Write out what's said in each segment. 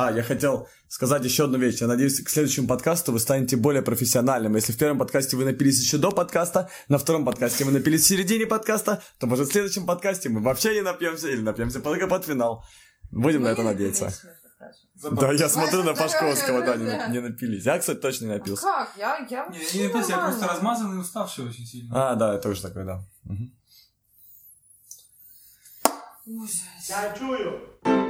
А, я хотел сказать еще одну вещь. Я надеюсь, к следующему подкасту вы станете более профессиональным. Если в первом подкасте вы напились еще до подкаста, на втором подкасте вы напились в середине подкаста, то, может, в следующем подкасте мы вообще не напьемся или напьемся только под финал. Будем на это надеяться. Да, я смотрю на Пашковского, да, не, не напились. Я, кстати, точно не напился. Как? Я, я Не, не напился, я просто размазанный и уставший очень сильно. А, да, я тоже такой, да. Ужас. Я чую.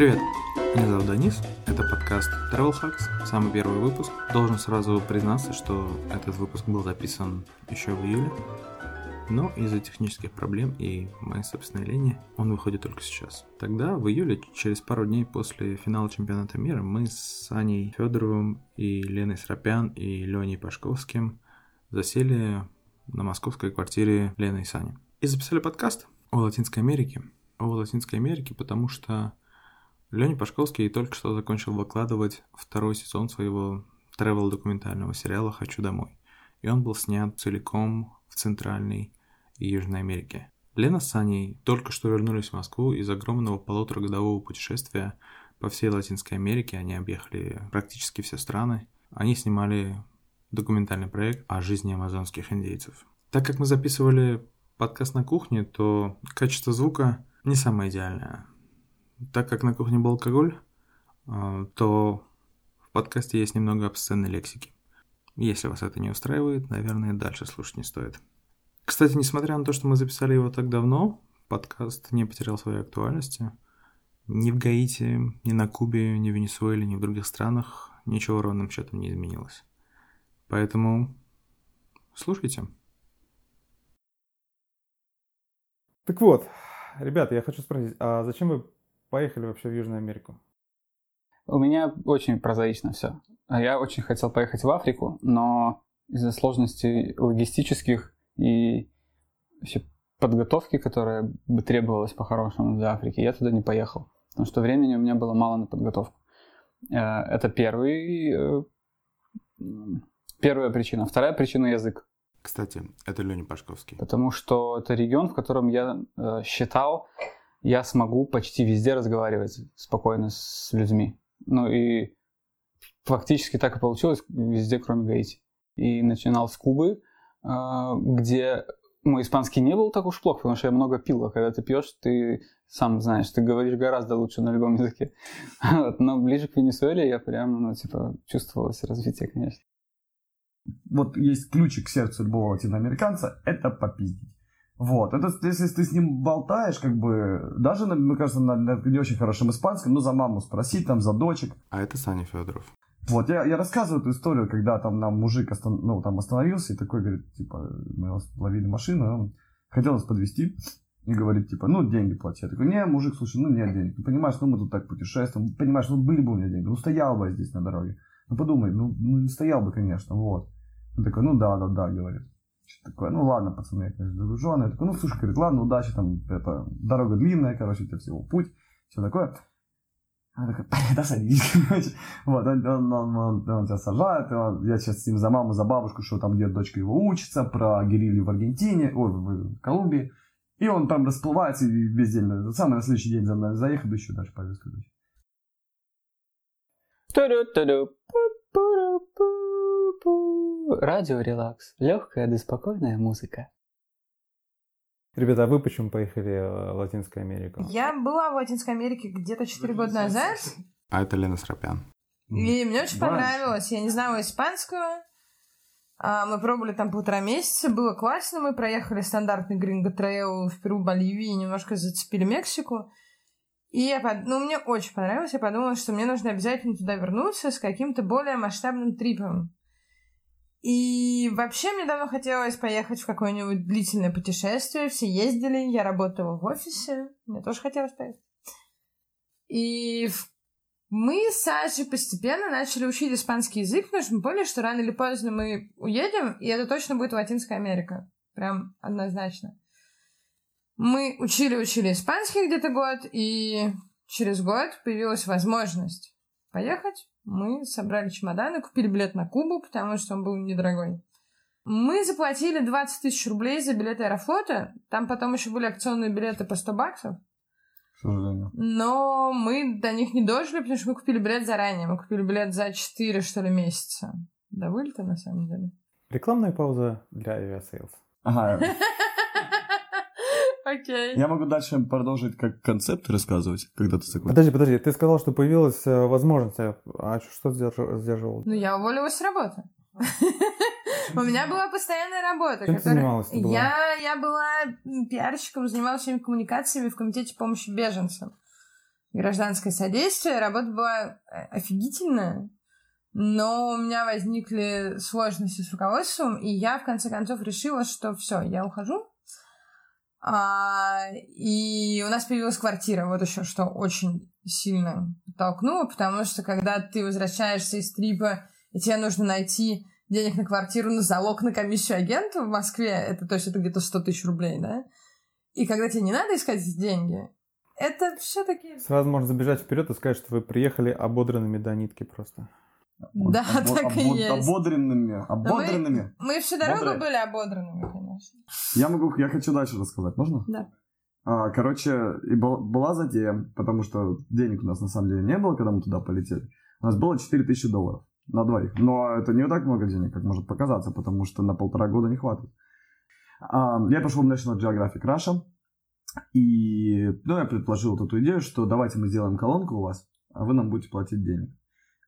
Привет, меня зовут Денис, это подкаст Travel Hacks, самый первый выпуск. Должен сразу признаться, что этот выпуск был записан еще в июле, но из-за технических проблем и моей собственной лени он выходит только сейчас. Тогда, в июле, через пару дней после финала чемпионата мира, мы с Саней Федоровым и Леной Срапян и Леней Пашковским засели на московской квартире Лены и Сани. И записали подкаст о Латинской Америке. О Латинской Америке, потому что Леня Пашковский только что закончил выкладывать второй сезон своего travel-документального сериала «Хочу домой». И он был снят целиком в Центральной и Южной Америке. Лена с Саней только что вернулись в Москву из огромного полуторагодового путешествия по всей Латинской Америке. Они объехали практически все страны. Они снимали документальный проект о жизни амазонских индейцев. Так как мы записывали подкаст на кухне, то качество звука не самое идеальное. Так как на кухне был алкоголь, а, то в подкасте есть немного обсценной лексики. Если вас это не устраивает, наверное, дальше слушать не стоит. Кстати, несмотря на то, что мы записали его так давно, подкаст не потерял своей актуальности. Ни в Гаити, ни на Кубе, ни в Венесуэле, ни в других странах ничего ровным счетом не изменилось. Поэтому слушайте. Так вот, ребята, я хочу спросить, а зачем вы поехали вообще в Южную Америку? У меня очень прозаично все. Я очень хотел поехать в Африку, но из-за сложностей логистических и вообще подготовки, которая бы требовалась по-хорошему для Африки, я туда не поехал. Потому что времени у меня было мало на подготовку. Э, Это первый, э, первая причина. Вторая причина – язык. Кстати, это Леня Пашковский. Потому что это регион, в котором я э, считал, я смогу почти везде разговаривать спокойно с людьми. Ну и фактически так и получилось везде, кроме Гаити. И начинал с Кубы, э, где мой испанский не был так уж плохо, потому что я много пил, а когда ты пьешь, ты сам знаешь, ты говоришь гораздо лучше на любом языке. Но ближе к Венесуэле я прям, ну, типа, чувствовалось развитие, конечно. вот есть ключик к сердцу любого латиноамериканца, это попиздить. Вот, это если ты с ним болтаешь, как бы, даже, мне кажется, на, на не очень хорошем испанском, ну, за маму спросить, там, за дочек. А это Саня Федоров. Вот, я, я рассказываю эту историю, когда там нам мужик остан- ну, там остановился и такой говорит, типа, мы ловили машину, он хотел нас подвести и говорит, типа, ну, деньги плати. Я такой, не, мужик, слушай, ну, нет денег. Ты понимаешь, ну, мы тут так путешествуем, понимаешь, ну, были бы у меня деньги, ну, стоял бы я здесь на дороге. Ну, подумай, ну, ну, стоял бы, конечно, вот. Он такой, ну, да, да, да, говорит. Что такое, ну, ладно, пацаны, я, конечно, загруженный. Я такой, ну, слушай, говорит, ладно, удачи, там, это, дорога длинная, короче, это всего путь, все такое. Она такая, да садись, короче. Вот, он, он, он, он- он тебя сажает, он- я сейчас с ним за маму, за бабушку, что там где дочка его учится, про герилью в Аргентине, ой, в, в Колумбии. И он там расплывается и весь день, самый на следующий день за мной заехал, еще дальше повез, короче. Ту-ду-ту-ду. Радио релакс. Легкая да спокойная музыка. Ребята, а вы почему поехали э, в Латинскую Америку? Я была в Латинской Америке где-то 4 года назад, А это Лена Срапян. и мне очень понравилось. Я не знала испанскую. А, Мы пробовали там полтора месяца, было классно. Мы проехали стандартный гринго трейл в Перу, Боливии, немножко зацепили Мексику. И я под... ну, мне очень понравилось. Я подумала, что мне нужно обязательно туда вернуться с каким-то более масштабным трипом. И вообще мне давно хотелось поехать в какое-нибудь длительное путешествие. Все ездили, я работала в офисе. Мне тоже хотелось поехать. И мы с Сашей постепенно начали учить испанский язык, потому что мы поняли, что рано или поздно мы уедем, и это точно будет Латинская Америка. Прям однозначно. Мы учили-учили испанский где-то год, и через год появилась возможность поехать. Мы собрали чемоданы, купили билет на Кубу, потому что он был недорогой. Мы заплатили 20 тысяч рублей за билеты Аэрофлота. Там потом еще были акционные билеты по 100 баксов. Но мы до них не дожили, потому что мы купили билет заранее. Мы купили билет за 4, что ли, месяца. До вылета, на самом деле. Рекламная пауза для Aviasales. Ага. Окей. Я могу дальше продолжить как концепт рассказывать, когда ты закончишь. Подожди, подожди, ты сказал, что появилась э, возможность, а а что сдерж- сдерживало? Ну, я уволилась с работы. У меня была постоянная работа. Чем ты которая- занималась? Ты была- Я, я была пиарщиком, занималась всеми коммуникациями в комитете помощи беженцам. Гражданское содействие. Работа была э, офигительная. Но у меня возникли сложности с руководством, и я в конце концов решила, что все, я ухожу. А, и у нас появилась квартира, вот еще что очень сильно толкнуло, потому что когда ты возвращаешься из трипа, и тебе нужно найти денег на квартиру, на залог, на комиссию агента в Москве, это, то есть это где-то 100 тысяч рублей, да? И когда тебе не надо искать деньги, это все-таки... Сразу можно забежать вперед и сказать, что вы приехали ободранными до нитки просто. Да, Обо- так и обо- есть. Ободренными. Ободренными. Мы всю дорогу Бодрые. были ободранными, конечно. Я могу, я хочу дальше рассказать, можно? Да. А, короче, и был- была затея, потому что денег у нас на самом деле не было, когда мы туда полетели. У нас было 4000 долларов на двоих. Но это не так много денег, как может показаться, потому что на полтора года не хватит. А, я пошел в National Geographic Russia, и ну, я предложил вот эту идею, что давайте мы сделаем колонку у вас, а вы нам будете платить денег.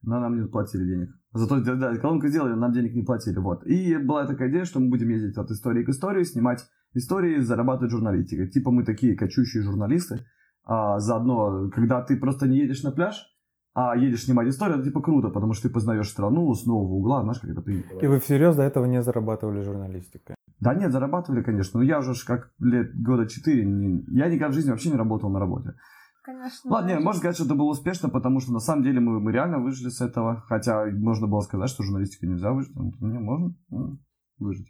Но нам не платили денег. Зато да, колонку сделали, нам денег не платили. Вот. И была такая идея, что мы будем ездить от истории к истории, снимать истории, зарабатывать журналистикой. Типа мы такие кочущие журналисты. А заодно, когда ты просто не едешь на пляж, а едешь снимать историю, это типа круто, потому что ты познаешь страну с нового угла, знаешь, как это принято. И вы всерьез до этого не зарабатывали журналистикой. Да нет, зарабатывали, конечно. Но я уже как лет года четыре, не- я никогда в жизни вообще не работал на работе. Конечно. Ладно, да. не, можно сказать, что это было успешно, потому что на самом деле мы, мы реально выжили с этого. Хотя можно было сказать, что журналистика нельзя выжить. Ну, Не, можно ну, выжить.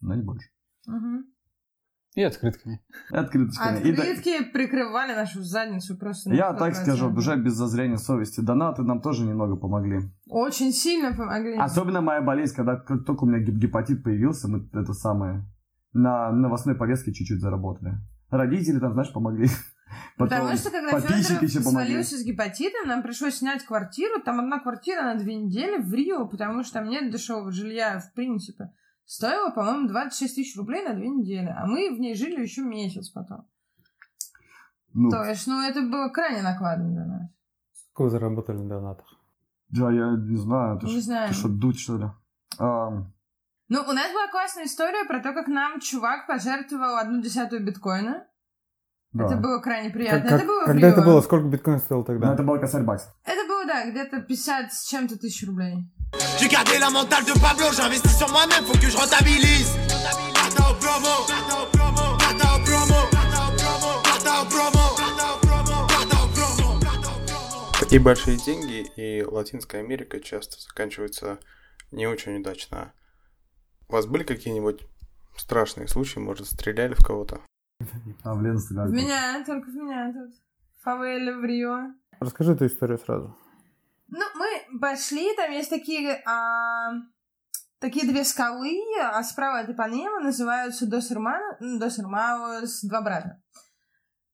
Но не больше. Мгм. И открытками. И открыточками. И Открытки прикрывали нашу задницу просто. я так 100%. скажу, уже без зазрения совести. Донаты нам тоже немного помогли. Очень сильно помогли. Особенно моя болезнь, когда как только у меня геп- гепатит появился, мы это самое на новостной повестке чуть-чуть заработали. Родители там, знаешь, помогли. Потому Потом что когда Федоров свалился с гепатитом, нам пришлось снять квартиру. Там одна квартира на две недели в Рио, потому что там нет дешевого жилья в принципе. Стоило, по-моему, 26 тысяч рублей на две недели. А мы в ней жили еще месяц потом. Ну, То есть, ну, это было крайне накладно для нас. Сколько заработали на донатах? да, я не знаю, ты Не ж- знаю. ты что, дуть, что ли? Ам, Ну, у нас была классная история про то, как нам чувак пожертвовал одну десятую биткоина. Да. Это было крайне приятно. Как- как- это было когда это было? Сколько биткоин стоил Ну, тогда? это был косарь бакс. Это было, да, где-то 50 с чем-то тысяч рублей. J'ai gardé la mentale de Pablo, j'investis sur moi-même, faut que je rentabilise. Data au promo, data au promo, data au promo, data au promo, data au promo, data au promo, data au promo, data au promo. Такие большие деньги и Латинская Америка часто заканчиваются не очень удачно. У вас были какие-нибудь страшные случаи, может, стреляли в кого-то? А, в стреляли. В меня, только в меня тут. Фавеля в Рио. Расскажи эту историю сразу. Ну, мы пошли, там есть такие, а, такие две скалы, а справа от Ипанема называются Дос Hermanos, ну, Дос Hermanos, два брата.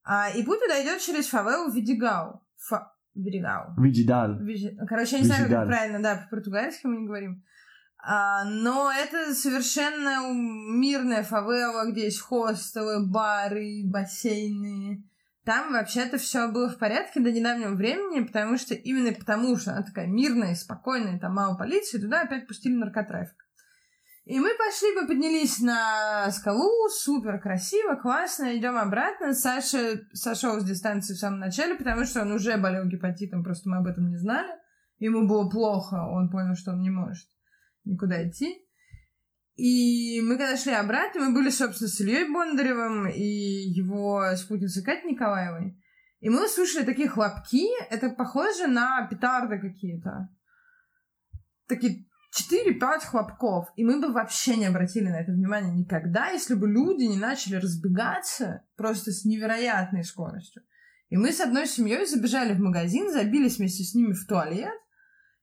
А, и путь туда идет через фавелу Видигау. Фа... Видигау. Видидаль. Вижи- Короче, я не знаю, как это правильно, да, по-португальски мы не говорим. А, но это совершенно мирная фавела, где есть хостелы, бары, бассейны. Там вообще-то все было в порядке до недавнего времени, потому что именно потому, что она такая мирная, спокойная, там мало полиции, туда опять пустили наркотрафик. И мы пошли, мы поднялись на скалу, супер красиво, классно, идем обратно. Саша сошел с дистанции в самом начале, потому что он уже болел гепатитом, просто мы об этом не знали. Ему было плохо, он понял, что он не может никуда идти. И мы когда шли обратно, мы были, собственно, с Ильей Бондаревым и его спутницей Катей Николаевой. И мы услышали такие хлопки, это похоже на петарды какие-то. Такие 4-5 хлопков, и мы бы вообще не обратили на это внимание никогда, если бы люди не начали разбегаться просто с невероятной скоростью. И мы с одной семьей забежали в магазин, забились вместе с ними в туалет,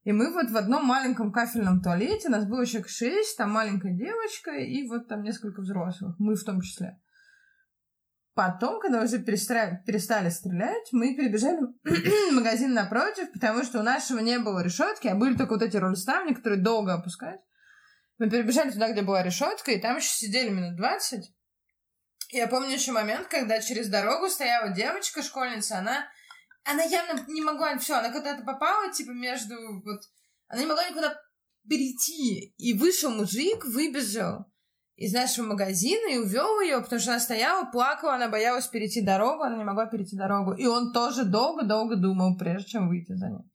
и мы вот в одном маленьком кафельном туалете, нас было человек шесть, там маленькая девочка и вот там несколько взрослых, мы в том числе. Потом, когда уже перестали, перестали стрелять, мы перебежали в магазин напротив, потому что у нашего не было решетки, а были только вот эти рольставни, которые долго опускать. Мы перебежали туда, где была решетка, и там еще сидели минут 20. Я помню еще момент, когда через дорогу стояла девочка, школьница, она, она явно не могла, все, она куда-то попала, типа, между, вот, она не могла никуда перейти. И вышел мужик, выбежал из нашего магазина и увел ее, потому что она стояла, плакала, она боялась перейти дорогу, она не могла перейти дорогу. И он тоже долго-долго думал, прежде чем выйти за ней.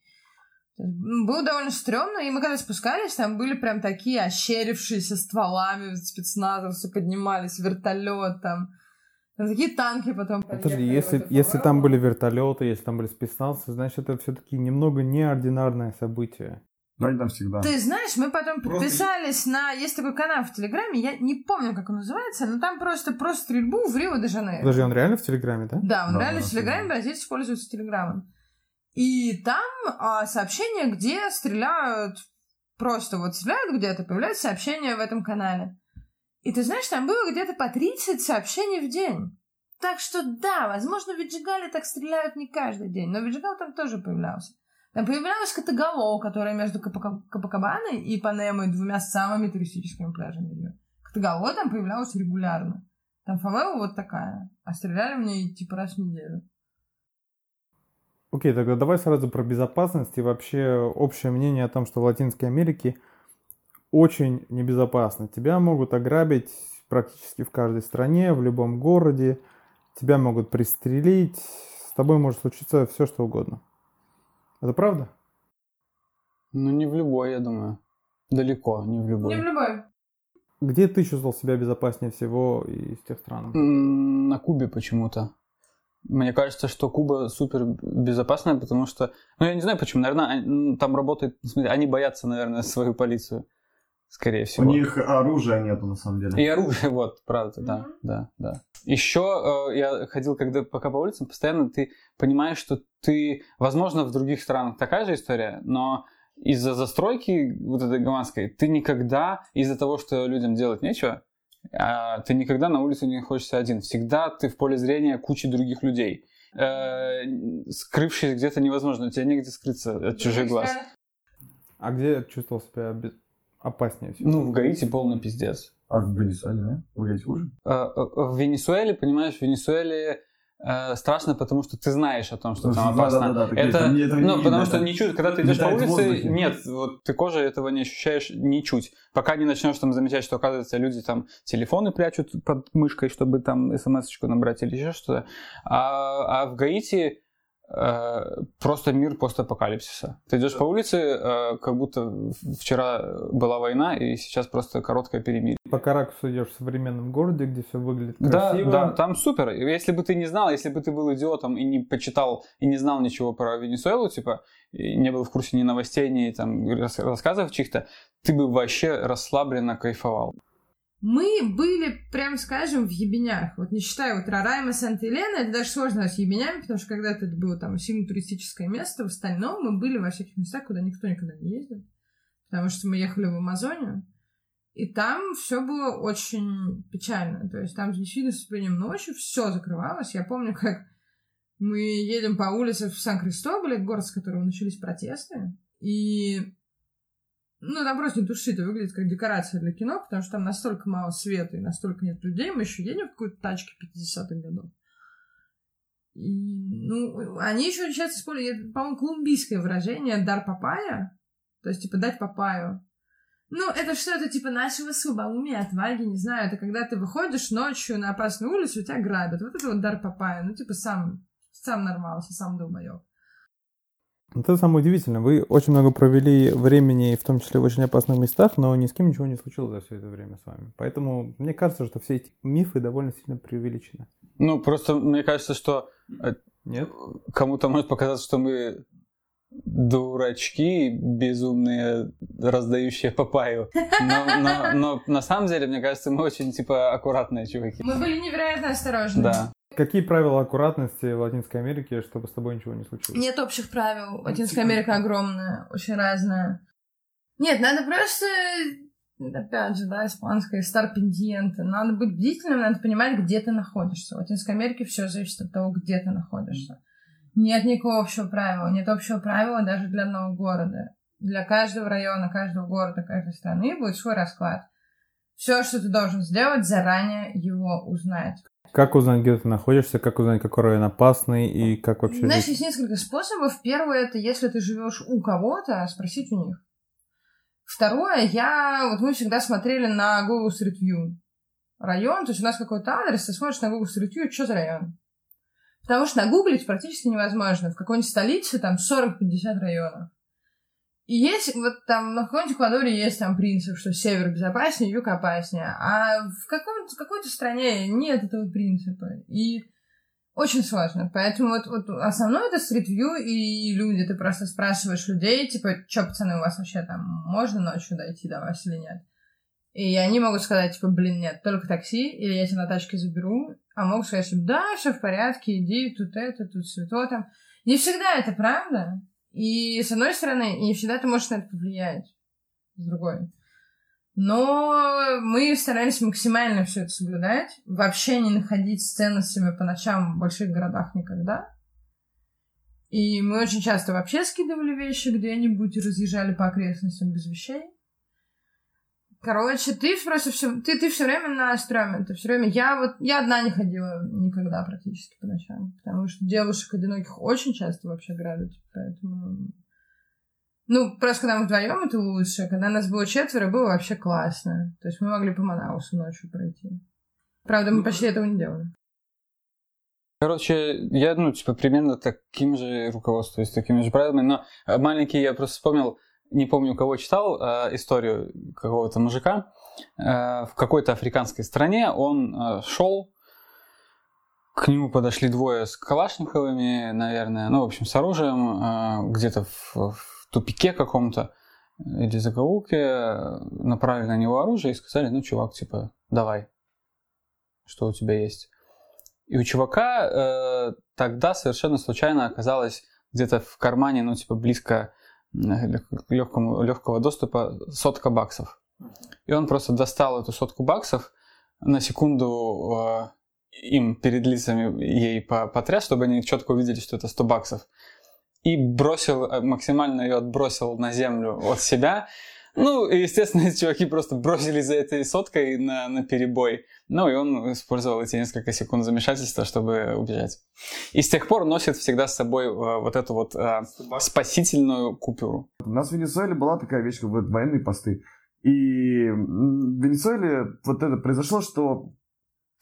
Было довольно стрёмно, и мы когда спускались, там были прям такие ощерившиеся стволами спецназовцы, поднимались, вертолет там. Там такие танки потом Подожди, если, если там были вертолеты, если там были спецназы, значит, это все-таки немного неординарное событие. Ну, они там всегда. Ты знаешь, мы потом Просто- подписались на... Есть такой канал в Телеграме, я не помню, как он называется, но там просто про стрельбу в Рио-де-Жанейро. Подожди, он реально в Телеграме, да? Да, он Да, реально да, в Телеграме, да. бразильцы пользуются Телеграмом. И там а, сообщения, где стреляют, просто вот стреляют где-то, появляются сообщения в этом канале. И ты знаешь, там было где-то по 30 сообщений в день. Так что да, возможно, в так стреляют не каждый день, но Виджигал там тоже появлялся. Там появлялась Катагало, которая между Капака- Капакабаной и Панемой, двумя самыми туристическими пляжами. Катагало там появлялась регулярно. Там фавела вот такая, а стреляли в ней типа раз в неделю. Окей, тогда давай сразу про безопасность и вообще общее мнение о том, что в Латинской Америке очень небезопасно. Тебя могут ограбить практически в каждой стране, в любом городе. Тебя могут пристрелить. С тобой может случиться все, что угодно. Это правда? Ну, не в любой, я думаю. Далеко, не в любой. Не в любой. Где ты чувствовал себя безопаснее всего из тех стран? На Кубе почему-то. Мне кажется, что Куба супер безопасная, потому что... Ну, я не знаю почему. Наверное, они- там работает... в смысле, они боятся, наверное, свою полицию. Скорее У всего. них оружия нету, на самом деле. И оружие, вот, правда, да, Мгм. да, да. Еще э, я ходил, когда пока по улицам, постоянно ты понимаешь, что ты, возможно, в других странах такая же история, но из-за застройки вот этой гаванской ты никогда, из-за того, что людям делать нечего, а, ты никогда на улице не находишься один. Всегда ты в поле зрения кучи других людей. Э, скрывшись где-то невозможно, у тебя негде скрыться от чужих глаз. А где чувствовал себя бе- опаснее всего? Ну, в Гаити полный пиздец. А в Венесуэле, да? Вы говорите хуже? Э, э, В Венесуэле, понимаешь, в Венесуэле э, страшно, потому что ты знаешь о том, что там Да, опасно. да, да, да, это, не- этого не ну, видно, потому что это ничуть, когда ты идешь по в улице, нет, вот ты кожей этого не ощущаешь ничуть. Пока не начнешь там замечать, что, оказывается, люди там телефоны прячут под мышкой, чтобы там смс-очку набрать или еще что-то. А, а в Гаити просто мир постапокалипсиса. Ты идешь по улице, э, как будто вчера была война, и сейчас просто короткое перемирие. По Каракусу идешь в современном городе, где все выглядит Да, красиво. да, там супер. Если бы ты не знал, если бы ты был идиотом и не почитал, и не знал ничего про Венесуэлу, типа, и не был в курсе ни новостей, ни там рас- рассказов чьих-то, ты бы вообще расслабленно кайфовал. Мы были, прям скажем, в ебенях. Вот не считая вот Рарайма, Санта-Елена, это даже сложно с ебенями, потому что когда-то это было там сильно туристическое место, в остальном мы были во всяких местах, куда никто никогда не ездил. Потому что мы ехали в Амазонию, и там все было очень печально. То есть там действительно с наступлением ночи все закрывалось. Я помню, как мы едем по улице в Сан-Кристоболе, город, с которого начались протесты, и ну, там просто не души, это выглядит как декорация для кино, потому что там настолько мало света и настолько нет людей. Мы еще едем в какой-то тачке 50-х годов. И, ну, они еще часто используют, по-моему, колумбийское выражение «дар папая», то есть, типа, дать папаю. Ну, это что-то типа нашего слабоумия, отваги, не знаю. Это когда ты выходишь ночью на опасную улицу, тебя грабят. Вот это вот дар папая. Ну, типа, сам, сам нормался, сам долбоёб. Это самое удивительное. Вы очень много провели времени, в том числе в очень опасных местах, но ни с кем ничего не случилось за все это время с вами. Поэтому мне кажется, что все эти мифы довольно сильно преувеличены. Ну, просто мне кажется, что э, Нет? кому-то может показаться, что мы дурачки безумные, раздающие папаю. Но, но, но на самом деле, мне кажется, мы очень, типа, аккуратные чуваки. Мы были невероятно осторожны. Да. Какие правила аккуратности в Латинской Америке, чтобы с тобой ничего не случилось? Нет общих правил. Латинская Америка огромная, очень разная. Нет, надо просто, опять же, да, испанская старпендиента. Надо быть бдительным, надо понимать, где ты находишься. В Латинской Америке все зависит от того, где ты находишься. Нет никакого общего правила. Нет общего правила даже для одного города. Для каждого района, каждого города, каждой страны будет свой расклад. Все, что ты должен сделать, заранее его узнать. Как узнать, где ты находишься, как узнать, какой район опасный и как вообще Знаешь, жить? есть несколько способов. Первое, это если ты живешь у кого-то, спросить у них. Второе, я... Вот мы всегда смотрели на Google Street View район, то есть у нас какой-то адрес, ты смотришь на Google Street View, что за район. Потому что нагуглить практически невозможно. В какой-нибудь столице там 40-50 районов. И есть, вот там, на каком-нибудь Эквадоре есть там принцип, что север безопаснее, юг опаснее. А в, каком в какой-то стране нет этого принципа. И очень сложно. Поэтому вот, вот основное это View и люди. Ты просто спрашиваешь людей, типа, что, пацаны, у вас вообще там можно ночью дойти до вас или нет? И они могут сказать, типа, блин, нет, только такси, или я тебя на тачке заберу. А могут сказать, что да, все в порядке, иди, тут это, тут все там. Не всегда это правда. И с одной стороны, не всегда ты можешь на это повлиять. С другой. Но мы старались максимально все это соблюдать. Вообще не находить с ценностями по ночам в больших городах никогда. И мы очень часто вообще скидывали вещи где-нибудь и разъезжали по окрестностям без вещей. Короче, ты просто все, ты, ты все время на стреме, ты все время, я вот, я одна не ходила никогда практически по ночам, потому что девушек одиноких очень часто вообще грабят, поэтому, ну, просто когда мы вдвоем, это лучше, когда нас было четверо, было вообще классно, то есть мы могли по Манаусу ночью пройти. Правда, мы почти этого не делали. Короче, я, ну, типа, примерно таким же руководствуюсь, такими же правилами, но маленький я просто вспомнил, не помню, у кого читал э, историю какого-то мужика. Э, в какой-то африканской стране он э, шел, к нему подошли двое с калашниковыми, наверное, ну, в общем, с оружием, э, где-то в, в тупике каком-то или закоулке, направили на него оружие и сказали, ну, чувак, типа, давай, что у тебя есть. И у чувака э, тогда совершенно случайно оказалось где-то в кармане, ну, типа, близко легкому, легкого доступа сотка баксов. И он просто достал эту сотку баксов, на секунду э, им перед лицами ей потряс, чтобы они четко увидели, что это 100 баксов. И бросил, э, максимально ее отбросил на землю от себя. Ну, и, естественно, эти чуваки просто бросились за этой соткой на, на перебой. Ну, и он использовал эти несколько секунд замешательства, чтобы убежать. И с тех пор носит всегда с собой э, вот эту вот э, спасительную купюру. У нас в Венесуэле была такая вещь, как военные посты. И в Венесуэле вот это произошло, что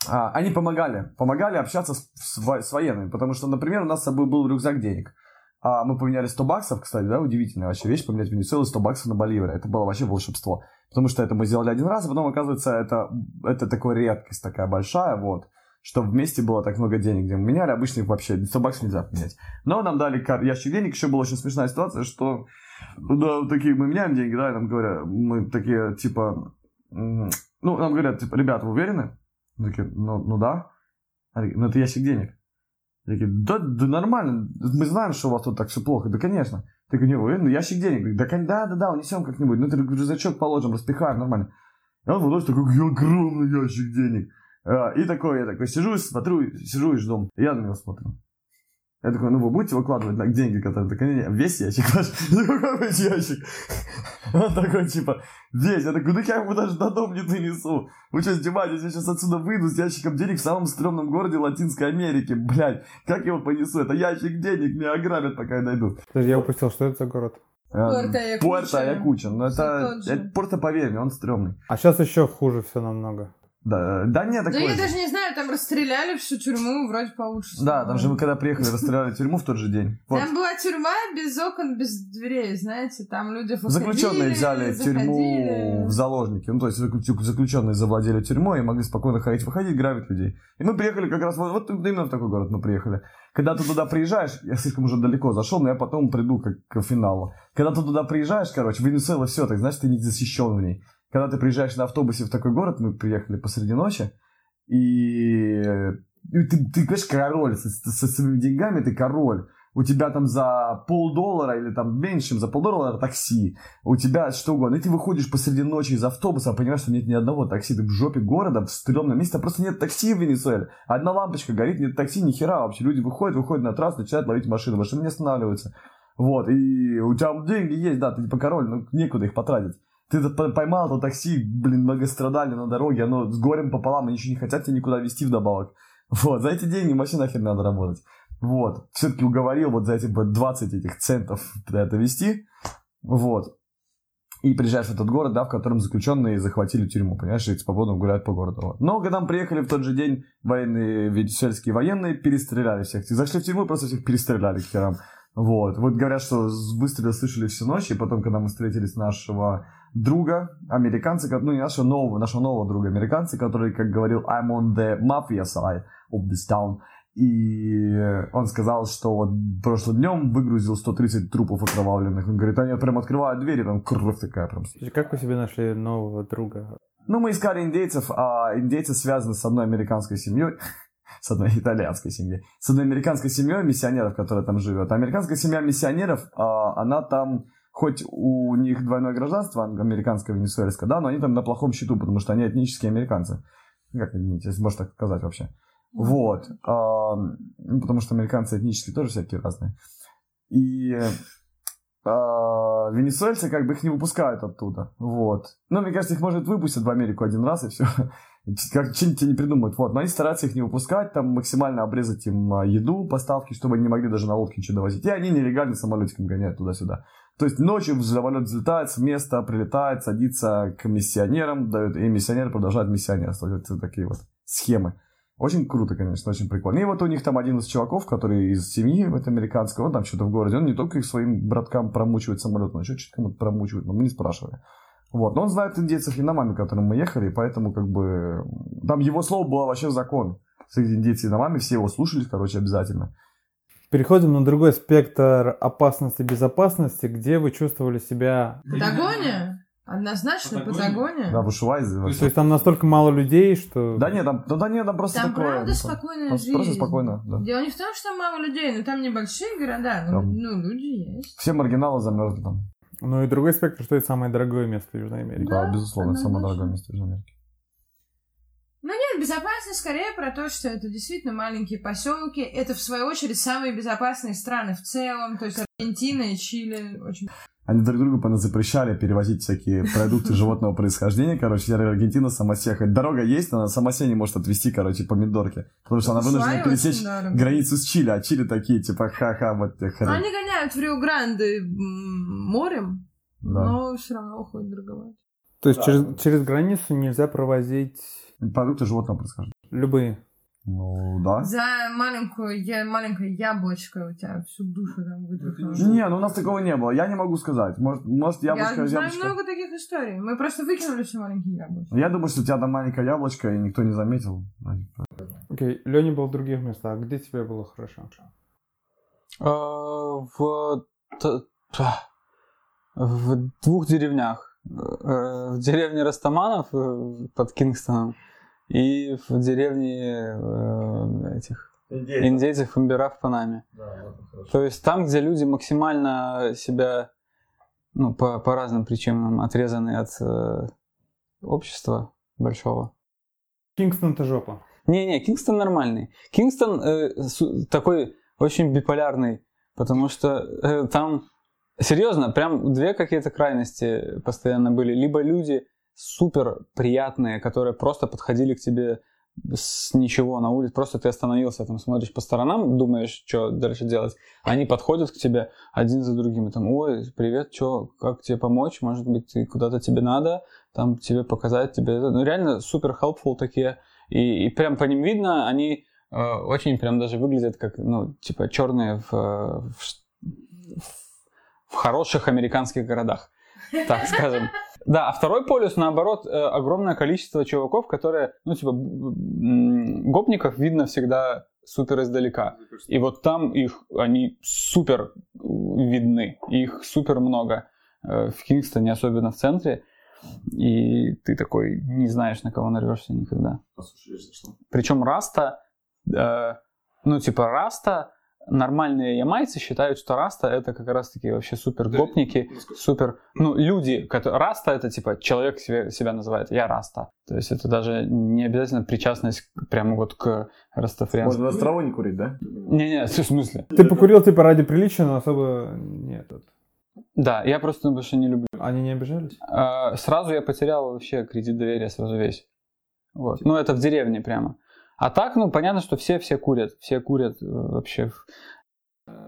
а, они помогали, помогали общаться с, с, с военными, потому что, например, у нас с собой был рюкзак денег. А мы поменяли 100 баксов, кстати, да, удивительная вообще вещь, поменять в Венесуэле 100 баксов на боливары. Это было вообще волшебство. Потому что это мы сделали один раз, а потом, оказывается, это, это такая редкость такая большая, вот, что вместе было так много денег, где мы меняли, обычно их вообще 100 баксов нельзя поменять. Но нам дали ящик денег, еще была очень смешная ситуация, что да, такие, мы меняем деньги, да, и нам говорят, мы такие, типа, ну, нам говорят, типа, ребята, вы уверены? Мы такие, ну, ну да. Ну, это ящик денег. Я говорю, да, да нормально, мы знаем, что у вас тут так все плохо, да, конечно. Ты говоришь, уверен, ящик денег. Да, да, да, да, унесем как-нибудь, ну, это рюкзачок положим, распихаем, нормально. И он выносит такой огромный ящик денег. И такой, я такой сижу, смотрю, сижу и жду. Я на него смотрю. Я такой, ну вы будете выкладывать на деньги, которые... Так, не, весь ящик ваш. Какой ящик? Он такой, типа, весь. Я такой, ну я ему даже до дома не донесу. Вы что, издеваетесь? Я сейчас отсюда выйду с ящиком денег в самом стрёмном городе Латинской Америки. Блядь, как я его понесу? Это ящик денег, меня ограбят, пока я дойду. Подожди, я упустил, что это за город? Пуэрто Якучин. Ну это, это просто поверь мне, он стрёмный. А сейчас еще хуже все намного. Да, да нет, Да такое я же. даже не знаю, там расстреляли всю тюрьму, вроде получше. Да, там же мы когда приехали, расстреляли тюрьму в тот же день. Вот. Там была тюрьма без окон, без дверей, знаете, там люди выходили, Заключенные взяли тюрьму заходили. в заложники. Ну, то есть заключ- заключенные завладели тюрьмой и могли спокойно ходить, выходить, грабить людей. И мы приехали как раз, вот, вот именно в такой город мы приехали. Когда ты туда приезжаешь, я слишком уже далеко зашел, но я потом приду как к финалу. Когда ты туда приезжаешь, короче, Венесуэла все, так значит, ты не защищен в ней. Когда ты приезжаешь на автобусе в такой город, мы приехали посреди ночи, и, и ты, ты, конечно, король, со, со своими деньгами ты король. У тебя там за полдоллара или там меньше, за полдоллара такси. У тебя что угодно. И ты выходишь посреди ночи из автобуса, а понимаешь, что нет ни одного такси. Ты в жопе города, в стрёмном месте, там просто нет такси в Венесуэле. Одна лампочка горит, нет такси, ни хера вообще. Люди выходят, выходят на трассу, начинают ловить машины, машины не останавливаются. Вот, и у тебя деньги есть, да, ты типа король, но некуда их потратить. Ты поймал это такси, блин, многострадали на дороге, оно с горем пополам, они еще не хотят тебя никуда везти вдобавок. Вот, за эти деньги вообще нахер надо работать. Вот, все-таки уговорил вот за эти вот 20 этих центов это вести. Вот. И приезжаешь в этот город, да, в котором заключенные захватили тюрьму, понимаешь, и свободно гуляют по городу. Вот. Но когда мы приехали в тот же день, военные, венесуэльские военные перестреляли всех. Зашли в тюрьму и просто всех перестреляли к херам. Вот. Вот говорят, что с- выстрелы слышали всю ночь, и потом, когда мы встретились нашего друга, американца, ну не нашего нового, нашего нового друга, американца, который, как говорил, I'm on the mafia side of this town. И он сказал, что вот прошлым днем выгрузил 130 трупов окровавленных. Он говорит, они прям открывают двери, там кровь такая прям. Как вы себе нашли нового друга? Ну, мы искали индейцев, а индейцы связаны с одной американской семьей, с одной итальянской семьей, с одной американской семьей миссионеров, которая там живет. А американская семья миссионеров, а, она там, хоть у них двойное гражданство, американское, венесуэльское, да, но они там на плохом счету, потому что они этнические американцы. Ну, Как этнические, если можно так сказать вообще. Вот. А, ну, потому что американцы этнические тоже всякие разные. И а, венесуэльцы как бы их не выпускают оттуда. Вот. Ну, мне кажется, их, может, выпустят в Америку один раз и все. Как что-нибудь не придумают. Вот. Но они стараются их не выпускать, там максимально обрезать им а, еду, поставки, чтобы они не могли даже на лодке ничего довозить. И они нелегально самолетиком гоняют туда-сюда. То есть ночью самолет взлетает с места, прилетает, садится к миссионерам, дают, и миссионеры продолжают миссионерство. Это такие вот схемы. Очень круто, конечно, очень прикольно. И вот у них там один из чуваков, который из семьи вот, американской, он там что-то в городе, он не только их своим браткам промучивает самолет, но еще что-то кому-то промучивает, но мы не спрашивали. Вот, но он знает индейцев и на маме, к которым мы ехали, поэтому как бы там его слово было вообще закон. Среди индейцев и на маме все его слушались, короче, обязательно. Переходим на другой спектр опасности безопасности, где вы чувствовали себя... Патагония? Однозначно Патагония? Патагония. Да, в Ушвайзе. То есть там настолько мало людей, что... Да нет, там, ну, да нет, там просто Там такое. правда ну, спокойная просто, жизнь. просто спокойно, да. Дело не в том, что там мало людей, но там небольшие города, но Там- ну, люди есть. Все маргиналы замерзли там. Ну и другой спектр, что это самое дорогое место в Южной Америке. Да, безусловно, это самое дорогое место в Южной Америке. Ну нет, безопасность скорее про то, что это действительно маленькие поселки. Это, в свою очередь, самые безопасные страны в целом. То есть Аргентина и Чили очень... Они друг другу запрещали перевозить всякие продукты животного происхождения. Короче, Аргентина сама ехать. Дорога есть, но она сама себе не может отвезти, короче, помидорки. Потому что она вынуждена пересечь границу с Чили. А Чили такие, типа, ха-ха, вот хрень. Они гоняют в Рио-Гранде морем, Да. но все равно уходит дороговато. То есть через, через границу нельзя провозить Продукты животного происхождения. любые. Ну, да. За маленькую, я, маленькое яблочко у тебя всю душу там выдохнуло. Не, ну у нас такого не было. Я не могу сказать. Может, может яблочко, Я знаю яблочко. много таких историй. Мы просто выкинули все маленькие яблочки. Я думаю, что у тебя там маленькое яблочко, и никто не заметил. Окей, Леня был в других местах. Где тебе было хорошо? Э, В, в двух деревнях. Э, В деревне Растаманов э, под Кингстоном и в деревне э, этих индейцев Имбера в Панаме. То есть там, где люди максимально себя, ну, по, по разным причинам отрезаны от э, общества большого. Кингстон-то жопа. Не-не, Кингстон нормальный. Кингстон э, су- такой очень биполярный, потому что э, там серьезно, прям две какие-то крайности постоянно были. Либо люди супер приятные, которые просто подходили к тебе с ничего на улице, просто ты остановился, там смотришь по сторонам, думаешь, что дальше делать. Они подходят к тебе один за другим, и там, ой, привет, что, как тебе помочь, может быть, куда-то тебе надо, там тебе показать, тебе это. Ну, реально супер helpful такие, и, и прям по ним видно, они э, очень прям даже выглядят как, ну, типа черные в, в- в хороших американских городах, так скажем. Да, а второй полюс, наоборот, э, огромное количество чуваков, которые, ну, типа, гопников видно всегда супер издалека. И вот там их, они супер видны, их супер много. Э, В Кингстоне, особенно в центре. И ты такой не знаешь, на кого нарвешься никогда. Причем Раста, э, ну, типа, Раста, нормальные ямайцы считают, что Раста это как раз-таки вообще супер гопники, супер, ну, люди, которые, Раста это типа человек себе, себя называет, я Раста. То есть это даже не обязательно причастность прямо вот к растафарианству. Можно на траву не курить, да? Не-не, в смысле? Ты покурил типа ради приличия, но особо нет. Да, я просто больше не люблю. Они не обижались? А, Сразу я потерял вообще кредит доверия, сразу весь. Вот. Ну, это в деревне прямо. А так, ну, понятно, что все все курят. Все курят э, вообще.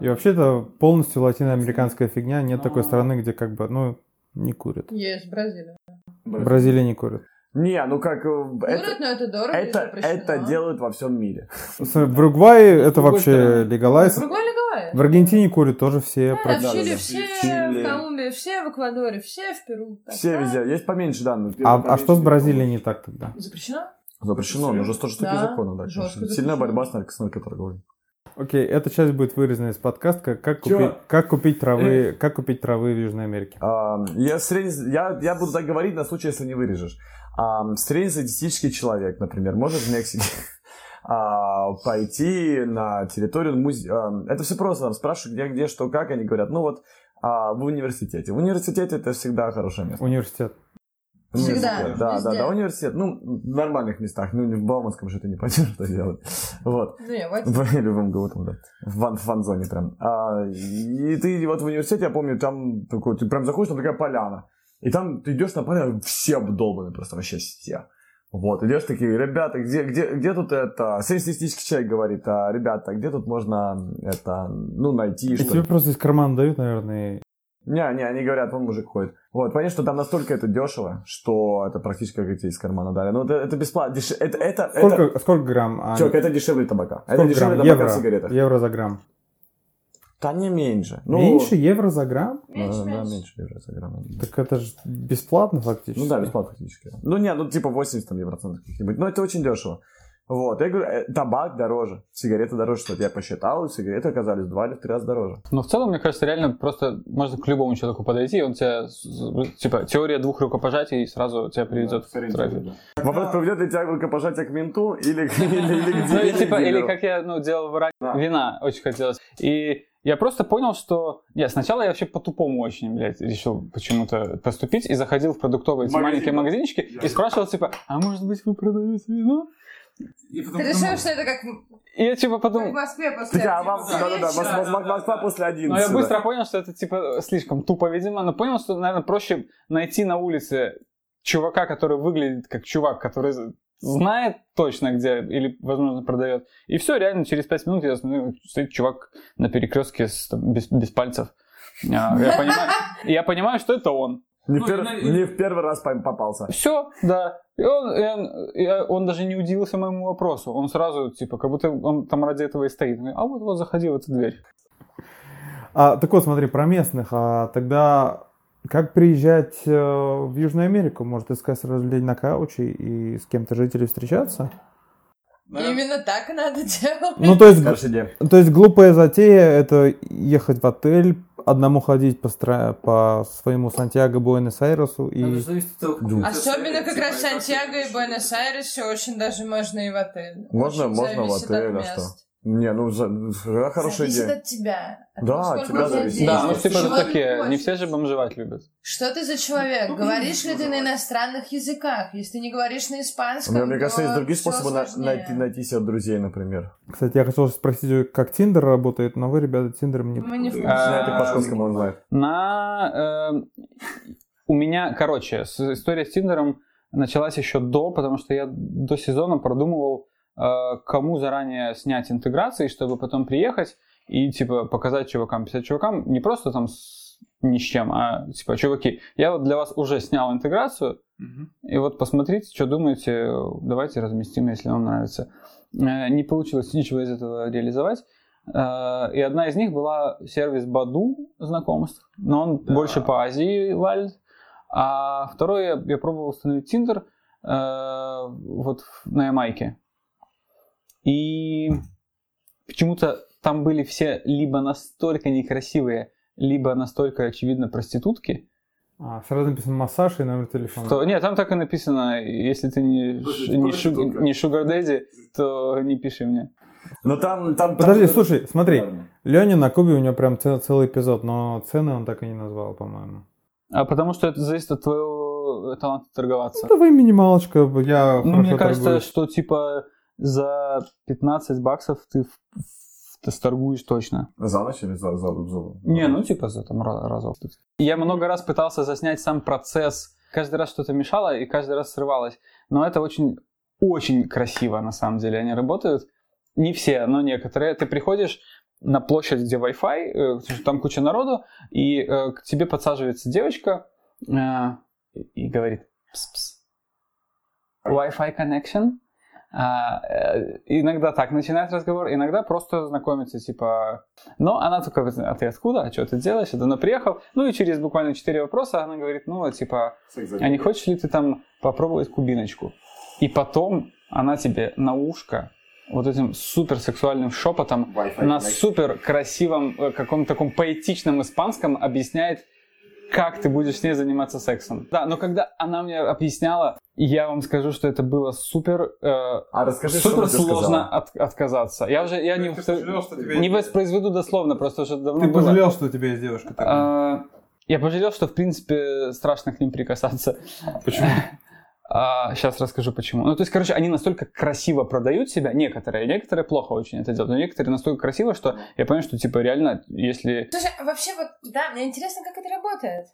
И вообще это полностью латиноамериканская фигня. Нет такой страны, где как бы, ну, не курят. Есть Бразилия. В Бразилии не курят. Не, ну как... э, Курят, Это, но это дорого это, это делают во всем мире. В Уругвае это вообще легалайз. Другой легалайз. В Аргентине курят тоже все. Да, в да, Чили да. все, В Чили. в Колумбии все, в Эквадоре все, в Перу. Так, Все да. везде. Есть поменьше, да. но А, а что с Бразилией не так тогда? Запрещено? Запрещено, но жестокие Да, законы, да. жестко. Сильная борьба с, нарко- с наркоторговлей. Окей, эта часть будет вырезана из подкаста. Как, как, Чё? купить, как, купить травы, как купить травы в Южной Америке. А, Я, средне- я, я буду так говорить на случай, если не вырежешь. А, Среднестатистический человек, например, может в Мексике а, пойти на территорию музея. Это все просто, там спрашивают, где, где, что, как, они говорят, ну вот а, в университете. В университете это всегда хорошее место. Университет. Всегда, Университет, Да, да, везде. да, университет. Ну, в нормальных местах. Ну, не в Бауманском же ты не пойдешь что делать. Вот. Ну, вот. В любом ГУ да. В фан- в фан-зоне прям. А, и ты вот в университете, я помню, там такой, ты прям заходишь, там такая поляна. И там ты идешь на поляну, все обдолбаны просто, вообще все. Вот, идешь такие, ребята, где, где, где тут это... Среднестатистический человек говорит, а, ребята, где тут можно это, ну, найти И тебе просто из кармана дают, наверное. Не, не, они говорят, вон мужик ходит. Вот, понятно, что там настолько это дешево, что это практически как эти из кармана дали. Ну, это, это бесплатно. Деш... Это, это, это... Сколько, сколько грамм? А, Чувак, это дешевле табака. Это сколько дешевле грамм? табака Евро. в сигаретах. Евро за грамм. Да не меньше. Ну, Меньше евро за грамм? Да, Меньше, да, меньше. меньше евро за грамм. Так это же бесплатно фактически. Ну да, бесплатно фактически. Ну не, ну типа 80 там евроцентов каких-нибудь. Но это очень дешево. Вот, я говорю, э, табак дороже, сигареты дороже, что я посчитал, и сигареты оказались в два или в три раза дороже. Но в целом, мне кажется, реально просто можно к любому человеку подойти, и он тебя, типа, теория двух рукопожатий сразу тебя приведет в трафик. Вопрос, приведет ли тебя рукопожатие к менту или, к- или, или к Ну, и или типа, или как я, ну, делал в Иране, вина очень хотелось. И я просто понял, что... Нет, сначала я вообще по-тупому очень, блядь, решил почему-то поступить и заходил в продуктовые эти маленькие магазинчики и спрашивал, типа, а может быть вы продаете вино? И потом Ты подумал, решил, что это как, И я типа как в подумал... Москве после а 11 вам, да, да, да, Москва после 11. Но я да. быстро понял, что это типа слишком тупо, видимо, но понял, что, наверное, проще найти на улице чувака, который выглядит как чувак, который знает точно, где или, возможно, продает. И все, реально, через пять минут я смотрю, стоит чувак на перекрестке с, там, без, без пальцев. А, Я понимаю, и я понимаю, что это он. Не, Ну, в пер- не в первый раз попался. Все, да. И он, и он, и он даже не удивился моему вопросу. Он сразу, типа, как будто он там ради этого и стоит. А вот, вот заходи в эту дверь. А, так вот, смотри, про местных. А тогда как приезжать э, в Южную Америку? Может, искать развлечений на кауче и с кем-то жителей встречаться? Именно так и надо делать. Ну, то есть, то есть глупая затея это ехать в отель, одному ходить по, стра- по своему Сантьяго, Буэнос-Айресу и... Ты Особенно как типа, раз это Сантьяго и Буэнос-Айресе очень даже можно и в отель. Можно- Очень можно в отель, от а что? Не, ну, за- за- хорошая Зависит идея. от тебя. От Да, от тебя зависит. Да, ну типа ты такие, не все же бомжевать любят. Что ты за человек? Говоришь ли ты на иностранных языках? Если ты не говоришь на испанском, Мне, мне кажется, есть другие способы на- найти, найти себе друзей, например. Кстати, я хотел спросить, как Тиндер работает, но вы, ребята, Тиндером не... Мы не в курсе. Знаете, по школьскому он знает. На... э, у меня, короче, история с Тиндером началась еще до, потому что я до сезона продумывал, кому заранее снять интеграции, чтобы потом приехать и типа показать чувакам, писать чувакам не просто там с ни с чем, а типа, чуваки, я вот для вас уже снял интеграцию, и вот посмотрите, что думаете, давайте разместим, если вам нравится. Э, Не получилось ничего из этого реализовать. Э, И одна из них была сервис Баду знакомств, но он больше по Азии валит. А второй я, пробовал установить Tinder э, вот на Ямайке. И почему-то там были все либо настолько некрасивые, либо настолько очевидно проститутки, А, сразу написано массаж и номер телефона. что... Нет, там так и написано, если ты не, ш- не, шу- не sugar daddy, то не пиши мне. Но там, там... Подожди, там- слушай, смотри. Леня на Кубе, у него прям цел- целый эпизод, но цены он так и не назвал, по-моему. А потому что это зависит от твоего таланта торговаться. Ну, давай минималочка, я Ну, хорошо мне кажется, торгуюсь. что типа за 15 баксов ты, ты сторгуешь точно. За ночь или за, за, за- Не, ну типа за там ра- разок. Я много раз пытался заснять сам процесс. Каждый раз что-то мешало и каждый раз срывалось. Но это очень, очень красиво на самом деле. Они работают. Не все, но некоторые. Ты приходишь на площадь, где Wi-Fi, э, там куча народу, и э, к тебе подсаживается девочка э, и говорит «Пс-пс». Wi-Fi connection. А, э, иногда так начинает разговор, иногда просто знакомиться, типа... Но она такая, а ты откуда? А что ты делаешь? Я давно приехал. Ну и через буквально четыре вопроса она говорит, ну, типа, а не хочешь ли ты там попробовать кубиночку? И потом она тебе на ушко вот этим супер сексуальным шепотом на супер красивом, э, каком-то таком поэтичном испанском объясняет, как ты будешь с ней заниматься сексом. Да, но когда она мне объясняла, я вам скажу, что это было супер, э, А расскажи, что супер тебе сложно от- отказаться. Я уже я не, Ты пожалел, что тебя не воспроизведу дословно, просто уже давно Ты было. пожалел, что у тебя есть девушка такая? А, Я пожалел, что в принципе страшно к ним прикасаться. Почему? сейчас расскажу почему. Ну, то есть, короче, они настолько красиво продают себя, некоторые, некоторые плохо очень это делают, но некоторые настолько красиво, что я понял, что, типа, реально, если... Слушай, а вообще вот, да, мне интересно, как это работает.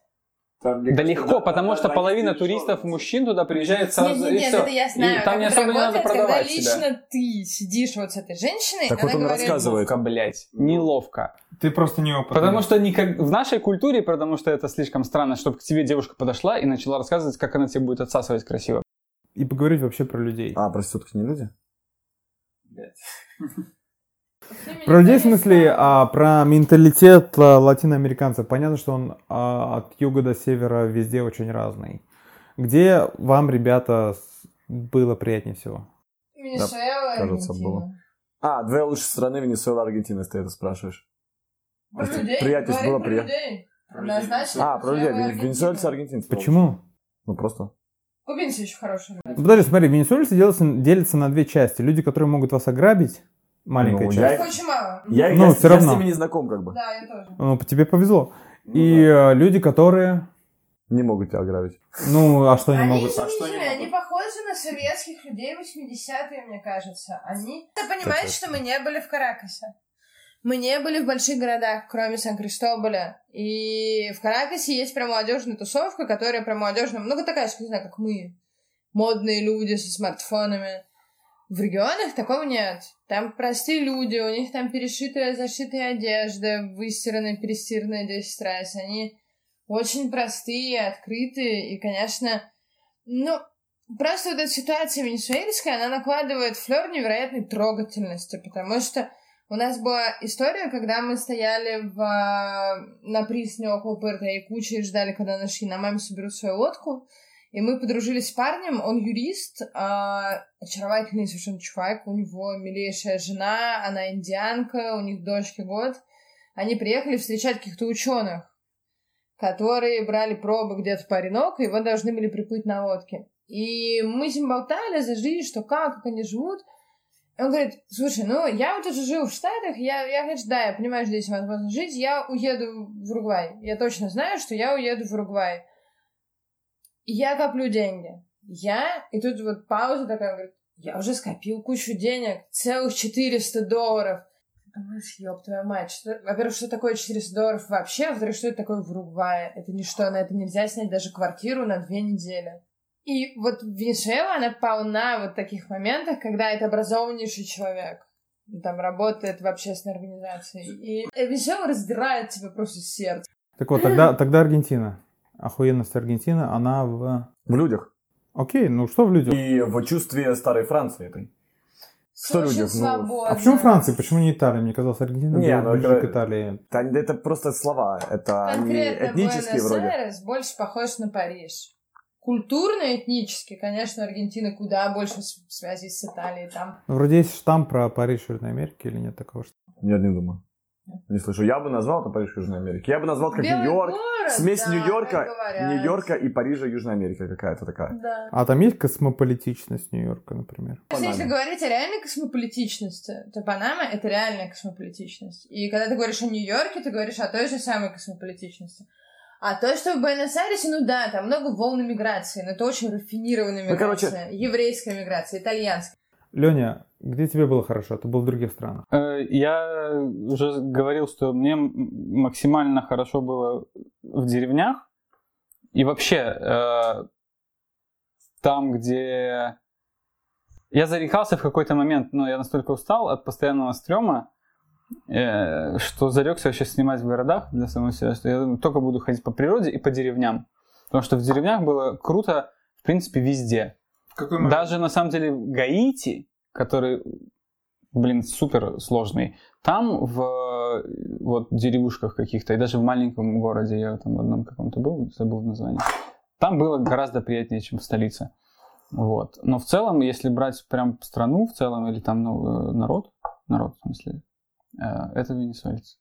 Да легко, потому что половина туристов мужчин туда приезжает сразу, Нет, и нет, нет, это я И знаю. там как не особо не надо работает, когда продавать себя. лично ты сидишь вот с этой женщиной, Так она вот он говорит, рассказывает. Неловко, блядь, неловко. Ты просто не опытный. Потому что никак... в нашей культуре, потому что это слишком странно, чтобы к тебе девушка подошла и начала рассказывать, как она тебе будет отсасывать красиво. И поговорить вообще про людей. А, проститутки не люди? Про людей в смысле, а про менталитет а, латиноамериканцев. Понятно, что он а, от юга до севера везде очень разный. Где вам, ребята, было приятнее всего? Венесуэла, кажется, Аргентина. было. А, две лучшие страны Венесуэла, Аргентина, если ты это спрашиваешь. Про людей? Говорим было приятно. Однозначно. А, про людей. Венесуэльцы, аргентинцы. Почему? Ну, просто. Кубинцы еще хорошие. Подожди, смотри, венесуэльцы делятся, делятся на две части. Люди, которые могут вас ограбить, маленькая Ну, часть. я- Очень мало. Я, Ну, я, всё я равно. с ними не знаком, как бы. Да, я тоже. Ну, тебе повезло. И э, люди, которые... Не могут тебя ограбить. Ну, а что они Они могут? изумительные, они похожи на советских людей 80-е, мне кажется. Они... Ты понимаешь, что мы не были в Каракасе? Мы не были в больших городах, кроме Сан-Кристоболя. И в Каракасе есть прям молодежная тусовка, которая прям молодежная, много такая, что не знаю, как мы. Модные люди со смартфонами. В регионах такого нет. Там простые люди, у них там перешитая, зашитая одежда, выстиранная, перестиранная 10 раз. Они очень простые, открытые, и, конечно, ну, просто вот эта ситуация венесуэльская, она накладывает флер невероятной трогательности, потому что у нас была история, когда мы стояли в, а, на пристани около Якучи и ждали, когда наши на маме соберут свою лодку, и мы подружились с парнем, он юрист, а, очаровательный совершенно чувак, у него милейшая жена, она индианка, у них дочке год. Они приехали встречать каких-то ученых, которые брали пробы где-то по Ореноку, вот должны были приплыть на лодке. И мы с ним болтали за жизнь, что как, как они живут. И он говорит, слушай, ну, я вот уже жил в Штатах, я, я, конечно, да, я понимаю, что здесь возможно жить, я уеду в Уругвай. Я точно знаю, что я уеду в Уругвай. Я коплю деньги. Я, и тут вот пауза такая, говорит, я уже скопил кучу денег, целых 400 долларов. Думаешь, ёб твою мать, что... Во-первых, что такое 400 долларов вообще? Во-вторых, что это такое в Уругвае? Это ничто, на это нельзя снять даже квартиру на две недели. И вот Венесуэла, она полна вот таких моментов, когда это образованнейший человек. Там работает в общественной организации. И Венесуэла раздирает тебя просто сердце. Так вот, тогда, тогда Аргентина. Охуенность Аргентины, она в... В людях. Окей, ну что в людях? И в чувстве старой Франции этой. Что люди, ну. А почему Франция? Почему не Италия? Мне казалось, Аргентина Не, была ну ближе это- к Италии. Да, Это просто слова. Это они Конкретно этнические вроде. Больше похож на Париж. Культурно, этнически, конечно, Аргентина куда больше связей с Италией. Там Вроде есть штамп про Париж Южной Америки или нет такого? что- Нет, не думаю. Не слышу. Я бы назвал это Париж Южной Америки. Я бы назвал как Белый Нью-Йорк. город, Смесь да, Нью-Йорка. Нью-Йорка и Парижа Южной Америки какая-то такая. Да. А там есть космополитичность Нью-Йорка, например? Есть, если Панаме. говорить о реальной космополитичности, то Панама — это реальная космополитичность. И когда ты говоришь о Нью-Йорке, ты говоришь о той же самой космополитичности. А то, что в Буэнос-Айресе, ну да, там много волн миграции, но это очень рафинированная Ну, короче- миграция. Еврейская миграция, итальянская. Леня, где тебе было хорошо? Ты был в других странах. Э, Я уже говорил, что мне максимально хорошо было в деревнях. И вообще, э, там, где... Я зарекался в какой-то момент, но я настолько устал от постоянного стрёма, э, что зарекся вообще снимать в городах для самого себя, что я только буду ходить по природе и по деревням. Потому что в деревнях было круто, в принципе, везде. Какой момент? Даже на самом деле Гаити, который, блин, супер сложный, там в вот деревушках каких-то, и даже в маленьком городе, я там в одном каком-то был, забыл название, там было гораздо приятнее, чем в столице. Вот. Но в целом, если брать прям страну в целом, или там ну, э, народ, народ в смысле, э, это венесуэльцы.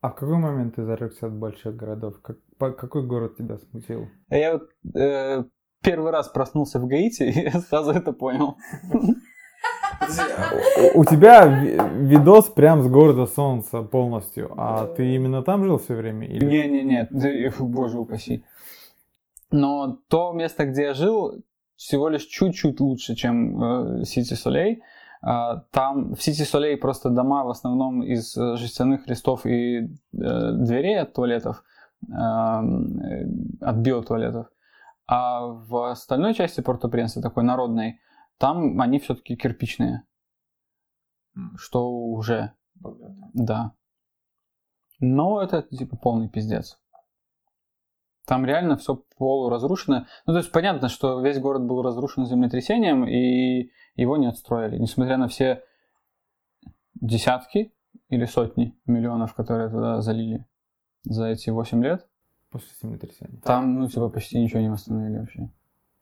А в какой момент ты зарекся от больших городов? Как, по- какой город тебя смутил? Я вот э, первый раз проснулся в Гаити, и я сразу это понял. У у тебя ви- видос прям с города Солнца полностью, а ты именно там жил все время? Не-не-не, боже упаси. Но то место, где я жил, всего лишь чуть-чуть лучше, чем э, Сити Солей. А, Там в Сити Солей просто дома в основном из э, жестяных листов и э, дверей от туалетов, от биотуалетов. А в остальной части Порто-Пренса, такой народной, там они все-таки кирпичные. Что уже, да. Но это типа полный пиздец. Там реально все полуразрушено. Ну, то есть понятно, что весь город был разрушен землетрясением, и его не отстроили. Несмотря на все десятки или сотни миллионов, которые туда залили за эти 8 лет, После землетрясения. там, ну, типа, почти ничего не восстановили вообще.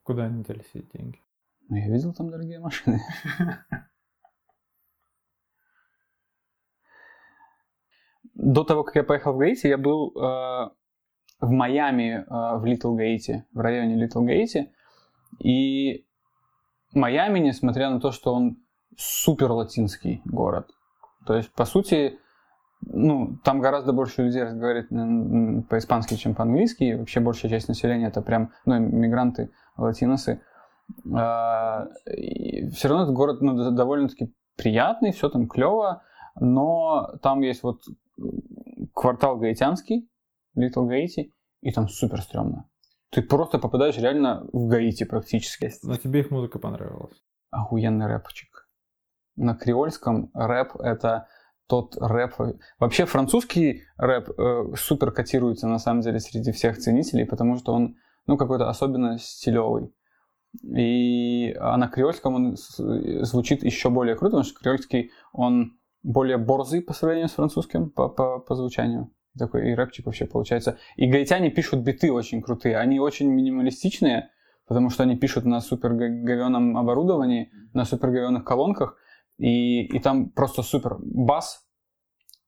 Куда они делись эти деньги? Ну, я видел там дорогие машины. До того, как я поехал в Гаити, я был э, в Майами, э, в Литл Гаити, в районе Литл Гаити. И Майами, несмотря на то, что он супер латинский город, то есть, по сути, ну, там гораздо больше людей м, по-испански, чем по-английски. И вообще большая часть населения это прям, ну, мигранты, латиносы. все равно этот город ну, довольно-таки приятный, все там клево, но там есть вот квартал гаитянский, Little Гаити, и там супер стрёмно. Ты просто попадаешь реально в Гаити практически. Но тебе их музыка понравилась. Охуенный рэпчик. На креольском рэп это тот рэп... Вообще французский рэп э, супер котируется на самом деле среди всех ценителей, потому что он ну какой-то особенно стилевый. И а на креольском он звучит еще более круто, потому что креольский он более борзый по сравнению с французским по, по, по звучанию. Такой и рэпчик вообще получается. И гаитяне пишут биты очень крутые. Они очень минималистичные, потому что они пишут на супер говеном оборудовании, на супер говеных колонках. И, и там просто супер бас.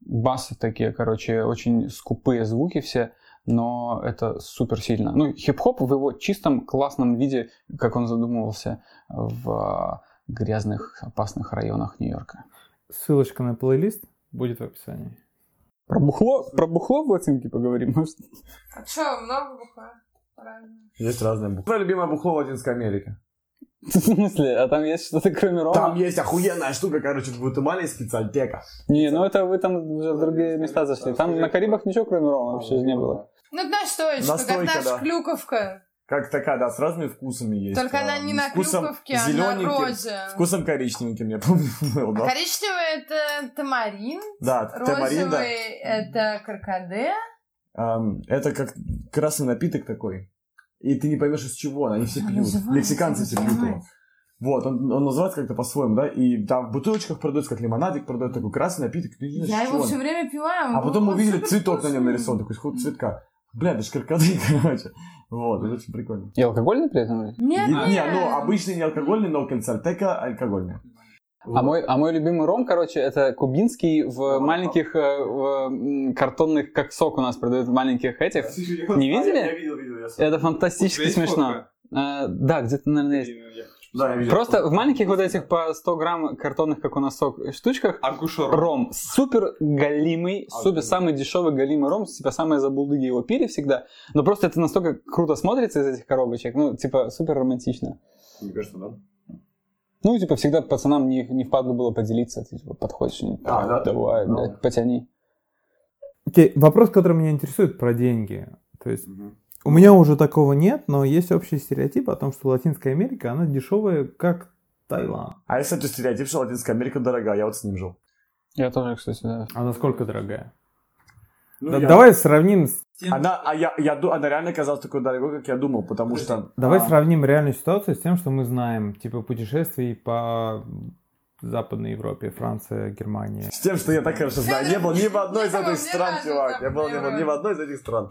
Басы такие, короче, очень скупые звуки все, но это супер сильно. Ну, хип-хоп в его чистом классном виде, как он задумывался в а, грязных, опасных районах Нью-Йорка. Ссылочка на плейлист будет в описании. Про бухло, про бухло в латинке поговорим, может? А что, много бухла? Правильно. Есть разные бухло. Твое любимое бухло в Латинской Америке? В смысле? А там есть что-то кроме рома? Там есть охуенная штука, короче, в Гватемале специальтека. Не, ну это вы там уже в другие места зашли. Там на Карибах ничего кроме рома вообще не было. Ну, настоечка, Настойка, как наша да. клюковка. Как такая, да, с разными вкусами есть. Только она а, не с на клюковке, а на розе. Вкусом коричневеньким, я помню, был, да. Коричневый это тамарин, Да, тамарин, да. розовый это каркаде. Это как красный напиток такой. И ты не поймешь, из чего он. Они все пьют. Мексиканцы все пьют его. Вот, он, он называется как-то по-своему, да, и там в бутылочках продается, как лимонадик продает такой красный напиток, ты не знаешь, Я его он. все время пила. А потом мы увидели цветок на нем нарисован, такой сход цветка. Бля, это ж каркады, короче. Вот, это очень прикольно. И алкогольный при этом? Нет, И- нет. Не, ну, обычный не алкогольный, но концертека А мой, а мой любимый ром, короче, это кубинский в маленьких э, в, картонных, как сок у нас продают в маленьких этих. Не видели? Я видел, видел, я Это фантастически смешно. А, да, где-то, наверное, есть. Да, я видел. Просто в маленьких вот этих по 100 грамм картонных, как у нас сок, штучках, Акушер. ром супер галимый, супер самый дешевый галимый ром, типа самые забулдыги его пили всегда, но просто это настолько круто смотрится из этих коробочек, ну, типа, супер романтично. Мне кажется, да. Ну, типа, всегда пацанам не, не впадло было поделиться, ты, типа, подходишь, А, да? давай, Ну. блядь, потяни. Окей, вопрос, который меня интересует про деньги. То есть у меня уже такого нет, но есть общий стереотип о том, что Латинская Америка, она дешевая, как Таиланд. А если это стереотип, что Латинская Америка дорогая, я вот с ним жил. Я тоже, кстати, да. А насколько дорогая? Ну, Да- я- Давай сравним, с- Она, а я, я, она реально казалась такой дорогой, как я думал, потому что... давай а, сравним реальную ситуацию с тем, что мы знаем, типа путешествий по Западной Европе, Франция, Германия. С тем, что я так хорошо знаю. Не был ни в одной из этих стран, чувак. Я был ни в одной из этих стран.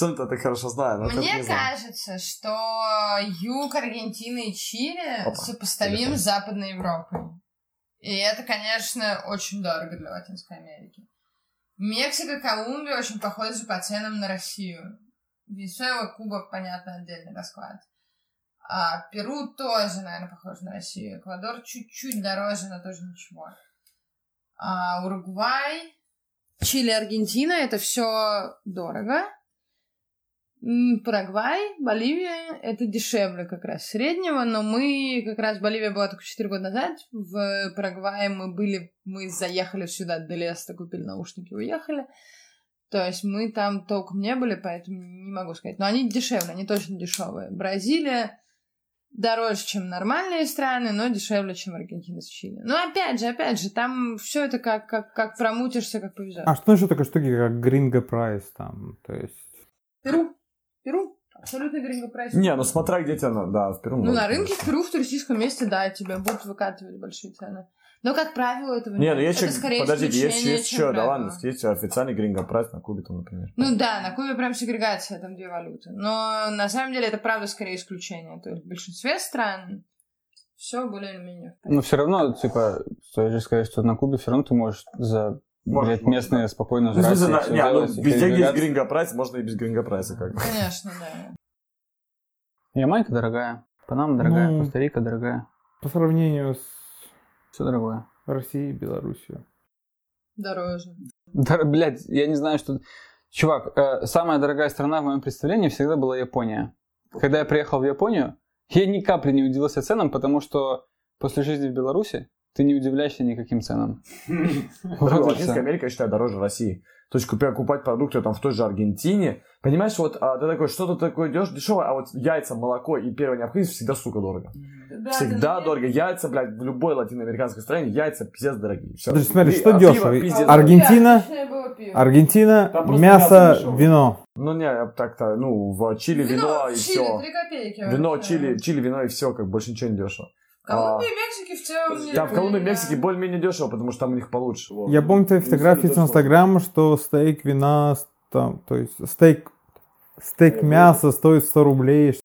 Я так хорошо знаю, но как Мне не знаю. кажется, что юг Аргентины и Чили Опа, сопоставим с Западной Европой. И это, конечно, очень дорого для Латинской Америки. Мексика, Колумбия очень похожи по ценам на Россию. Венесуэла, Куба, понятно, отдельный расклад. А Перу тоже, наверное, похож на Россию. Эквадор чуть-чуть дороже, но тоже ничего. А Уругвай, Чили, Аргентина, это все дорого. Парагвай, Боливия, это дешевле как раз среднего, но мы как раз, Боливия была только 4 года назад, в Парагвае мы были, мы заехали сюда до леса, купили наушники, уехали. То есть мы там толком не были, поэтому не могу сказать. Но они дешевле, они точно дешевые. Бразилия дороже, чем нормальные страны, но дешевле, чем Аргентина с Чили. Но опять же, опять же, там все это как, как, как промутишься, как повезет. А что еще такое штуки, как Гринго Прайс там, то есть... Перу. Перу. Абсолютно гринго прайс. Не, ну смотря где тебя, да, в Перу. Ну, на рынке в. Перу, в туристическом месте, да, тебе будут выкатывать большие цены. Но, как правило, этого Не, ну есть Это еще, скорее подождите, есть, есть еще, да ладно, есть официальный gringo price на Кубе, там, например. Ну да, на Кубе прям сегрегация, там две валюты. Но на самом деле это правда скорее исключение. То есть в большинстве стран все более-менее. Но все равно, типа, стоит же сказать, что на Кубе все равно ты можешь за, Блядь, можешь, местные да. спокойно Ну, жрать. смысле, и на- всё не, ну, делать, везде есть передвигаться. gringo price, можно и без gringo price'а, как бы. Конечно, да. Ямайка дорогая, Панама дорогая, Ну. Коста-Рика дорогая. По сравнению с Все дорогое. Россией и Белоруссией. Дороже. Да, блядь, я не знаю, что... Чувак, э, самая дорогая страна в моем представлении всегда была Япония. Когда я приехал в Японию, я ни капли не удивился ценам, потому что после жизни в Беларуси ты не удивляешься никаким ценам. И Латинская. Америка, я считаю, дороже России. То есть купя, покупать продукты там в той же Аргентине, понимаешь, вот а, ты такой, что-то такое дешь, дешевое, а вот яйца, молоко и первая необходимость всегда, сука, дорого. Да, Всегда да, дорого. Яйца, блядь, в любой латиноамериканской стране яйца пиздец дорогие. Всё. Подожди, смотри, И- что а дешево? пиво пиздец. Аргентина-. Аргентина, мясо, вино. Ну не, я так-то, ну, в Чили вино, и Чили, все. копейки. Вино, чили, чили, вино и все, как больше ничего не дешево. В Колумбии и Мексике в целом... не Там в Колумбии и. Мексике более-менее дешево, потому что там у них получше. Вот. Я помню твои Ну, фотографии это с. Инстаграма, что стейк вина, там, то есть стейк, стейк мяса стоит 100 рублей.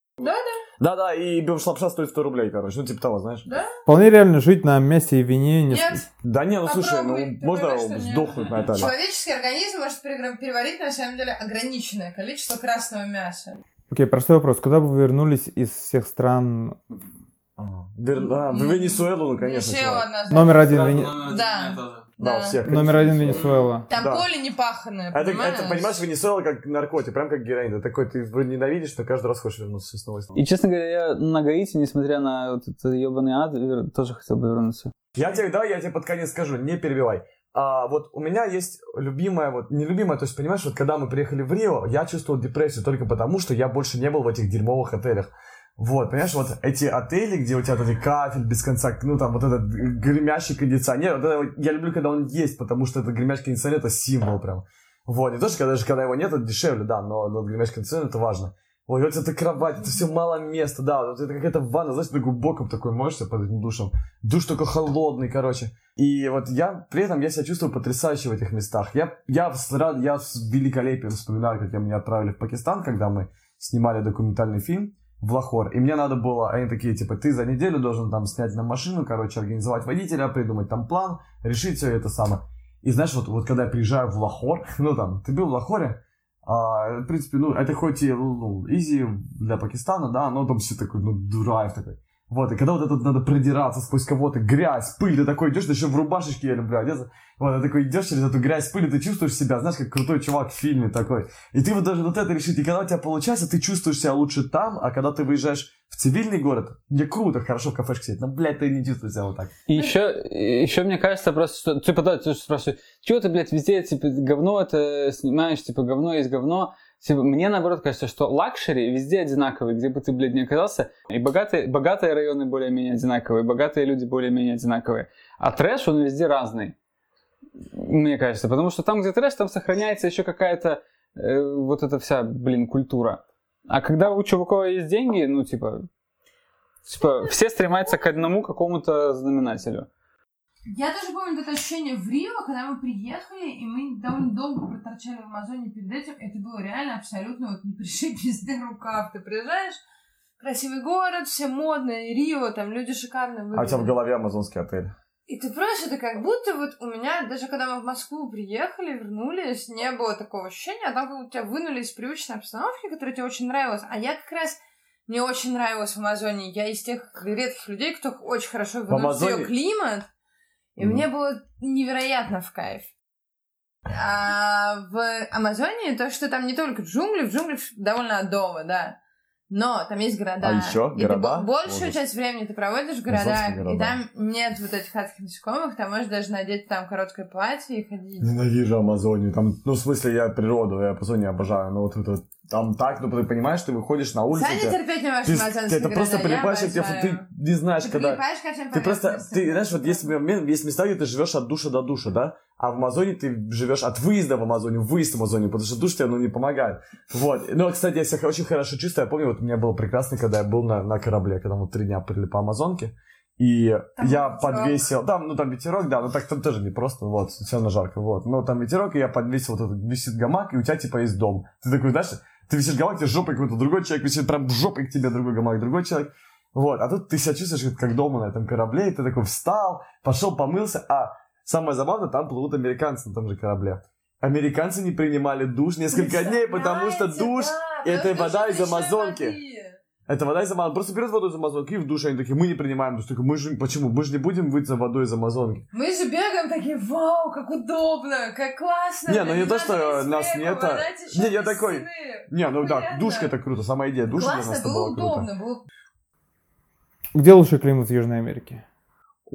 Да-да, и бифшлапша стоит 100 рублей, короче, ну типа того, знаешь. Вполне реально жить на мясе и вине. Не... Нет, Да не, ну слушай, ну можно нет. сдохнуть на это. человеческий организм может переварить, на самом деле, ограниченное количество красного мяса. Окей, простой вопрос. Куда бы вы вернулись из всех стран? Вер- а, В Венесуэлу, ну конечно. Венесуэла чувак. однозначно. Номер один, Сразу Вене- номер один Да. тоже. Да, у всех. Номер один Венесуэла. Там Да. поле не паханное, Это, понимаешь? это, понимаешь, Венесуэла как наркотик, прям как героин. Ты такой, ты ненавидишь, что каждый раз хочешь вернуться снова. и снова. И, честно говоря, я на Гаити, несмотря на вот этот ебаный ад, тоже хотел бы вернуться. Я тебе, да, я тебе под конец скажу, не перебивай. а, вот у меня есть любимая, вот нелюбимая, то есть, понимаешь, вот когда мы приехали в Рио, я чувствовал депрессию только потому, что я больше не был в этих дерьмовых отелях. Вот, понимаешь, вот эти отели, где у тебя вот этот кафель без конца, ну там вот этот гремящий кондиционер, вот это вот я люблю, когда он есть, потому что этот гремящий кондиционер это символ прям. Вот, не то, что когда, даже когда его нет, это дешевле, да, но, но гремящий кондиционер это важно. Ой, вот это кровать, это все мало места, да, вот это какая-то ванна, знаешь, ты глубоком такой можешь себе под этим душем. Душ только холодный, короче. И вот я, при этом я себя чувствую потрясающе в этих местах. Я, я, я с великолепием вспоминаю, как я меня отправили в Пакистан, когда мы снимали документальный фильм в Лахор. И мне надо было, они такие, типа, ты за неделю должен там снять на машину, короче, организовать водителя, придумать там план, решить все это самое. И знаешь, вот, вот когда я приезжаю в Лахор, ну там, ты был в Лахоре, а, в принципе, ну, это хоть и ну, изи для Пакистана, да, но там все такой, ну, драйв такой. Вот, и когда вот это надо продираться сквозь кого-то, грязь, пыль, ты такой идешь, ты еще в рубашечке я люблю одеться. Вот, ты такой идешь через эту грязь, пыль, и ты чувствуешь себя, знаешь, как крутой чувак в фильме такой. И ты вот даже вот это решить, и когда у тебя получается, ты чувствуешь себя лучше там, а когда ты выезжаешь в цивильный город, где круто, хорошо в кафешке сидеть, но, блядь, ты не чувствуешь себя вот так. И еще, еще мне кажется просто, что, типа, да, ты спрашиваешь, чего ты, блядь, везде, типа, говно это снимаешь, типа, говно есть говно. Типа, мне, наоборот, кажется, что luxury везде одинаковые, где бы ты, блядь, не оказался. И богатые, богатые районы более-менее одинаковые, богатые люди более-менее одинаковые. А трэш, он везде разный. Мне кажется, потому что там, где трэш, там сохраняется еще какая-то э, вот эта вся, блин, культура. А когда у чуваков есть деньги, ну, типа, типа, все стремятся к одному какому-то знаменателю. Я даже помню это ощущение в Рио, когда мы приехали, и мы довольно долго проторчали в Амазоне перед этим. Это было реально абсолютно вот не пришиб везде рукав. Ты приезжаешь, красивый город, все модные, Рио, там люди шикарно А у выглядят. тебя в голове амазонский отель. И ты просто, это как будто вот у меня, даже когда мы в Москву приехали, вернулись, не было такого ощущения, а там как будто тебя вынули из привычной обстановки, которая тебе очень нравилась. А я как раз, мне очень нравилось в Амазоне. Я из тех редких людей, кто очень хорошо выносит Амазоне- климат. И Мгм. мне было невероятно в кайф. А в Амазонии то, что там не только джунгли, в джунглях довольно адово, да. Но там есть города. А еще И ты города? бо- большую Ужас. часть времени ты проводишь в городах, Амазонские и города. там нет вот этих адских насекомых, там можешь даже надеть там короткое платье и ходить. Ненавижу Амазонию. Там, ну, в смысле, я природу, я Амазонию обожаю. Но вот это там так, ну, ты понимаешь, ты выходишь на улицу. Саня терпеть не можешь ты это просто прилипаешь, тебе- ты не знаешь, Ты когда... прилипаешь ко всем Ты просто, ты знаешь, вот есть, есть места, где ты живешь от душа до душа, да? А в Амазоне ты живешь от выезда в Амазоне, выезд в Амазоне, потому что душ тебе, ну, не помогает. Вот. Ну, кстати, я себя очень хорошо чувствую. Я помню, вот у меня было прекрасно, когда я был на, на корабле, когда мы три дня плыли по Амазонке. И Там я ветерок. подвесил, там, ну там ветерок, да, ну так там тоже не просто, вот, все равно жарко, вот. Но там ветерок, и я подвесил вот этот, висит гамак, и у тебя типа есть дом. Ты такой, знаешь, ты висишь гамак, тебе жопой какой-то другой человек висит, прям жопой к тебе другой гамак, другой человек. Вот, а тут ты себя чувствуешь как- дома на этом корабле, и ты такой встал, пошел, помылся, а самое забавное, там плывут американцы на том же корабле. Американцы не принимали душ несколько дней, потому что душ, да, это вода из Амазонки. воды. Это вода из Амазонки. Просто берут воду из Амазонки и в душ они такие, мы не принимаем душ. Мы же, почему? Мы же не будем выйти за водой из Амазонки. Мы же бегаем такие, вау, как удобно, как классно. Не, ну не то, что нас хлеба, нет, а- Не, я такой, стены. Не, ну да, Понятно. душка это круто, сама идея души для нас это было было круто. удобно, было Где лучший климат в Южной Америке?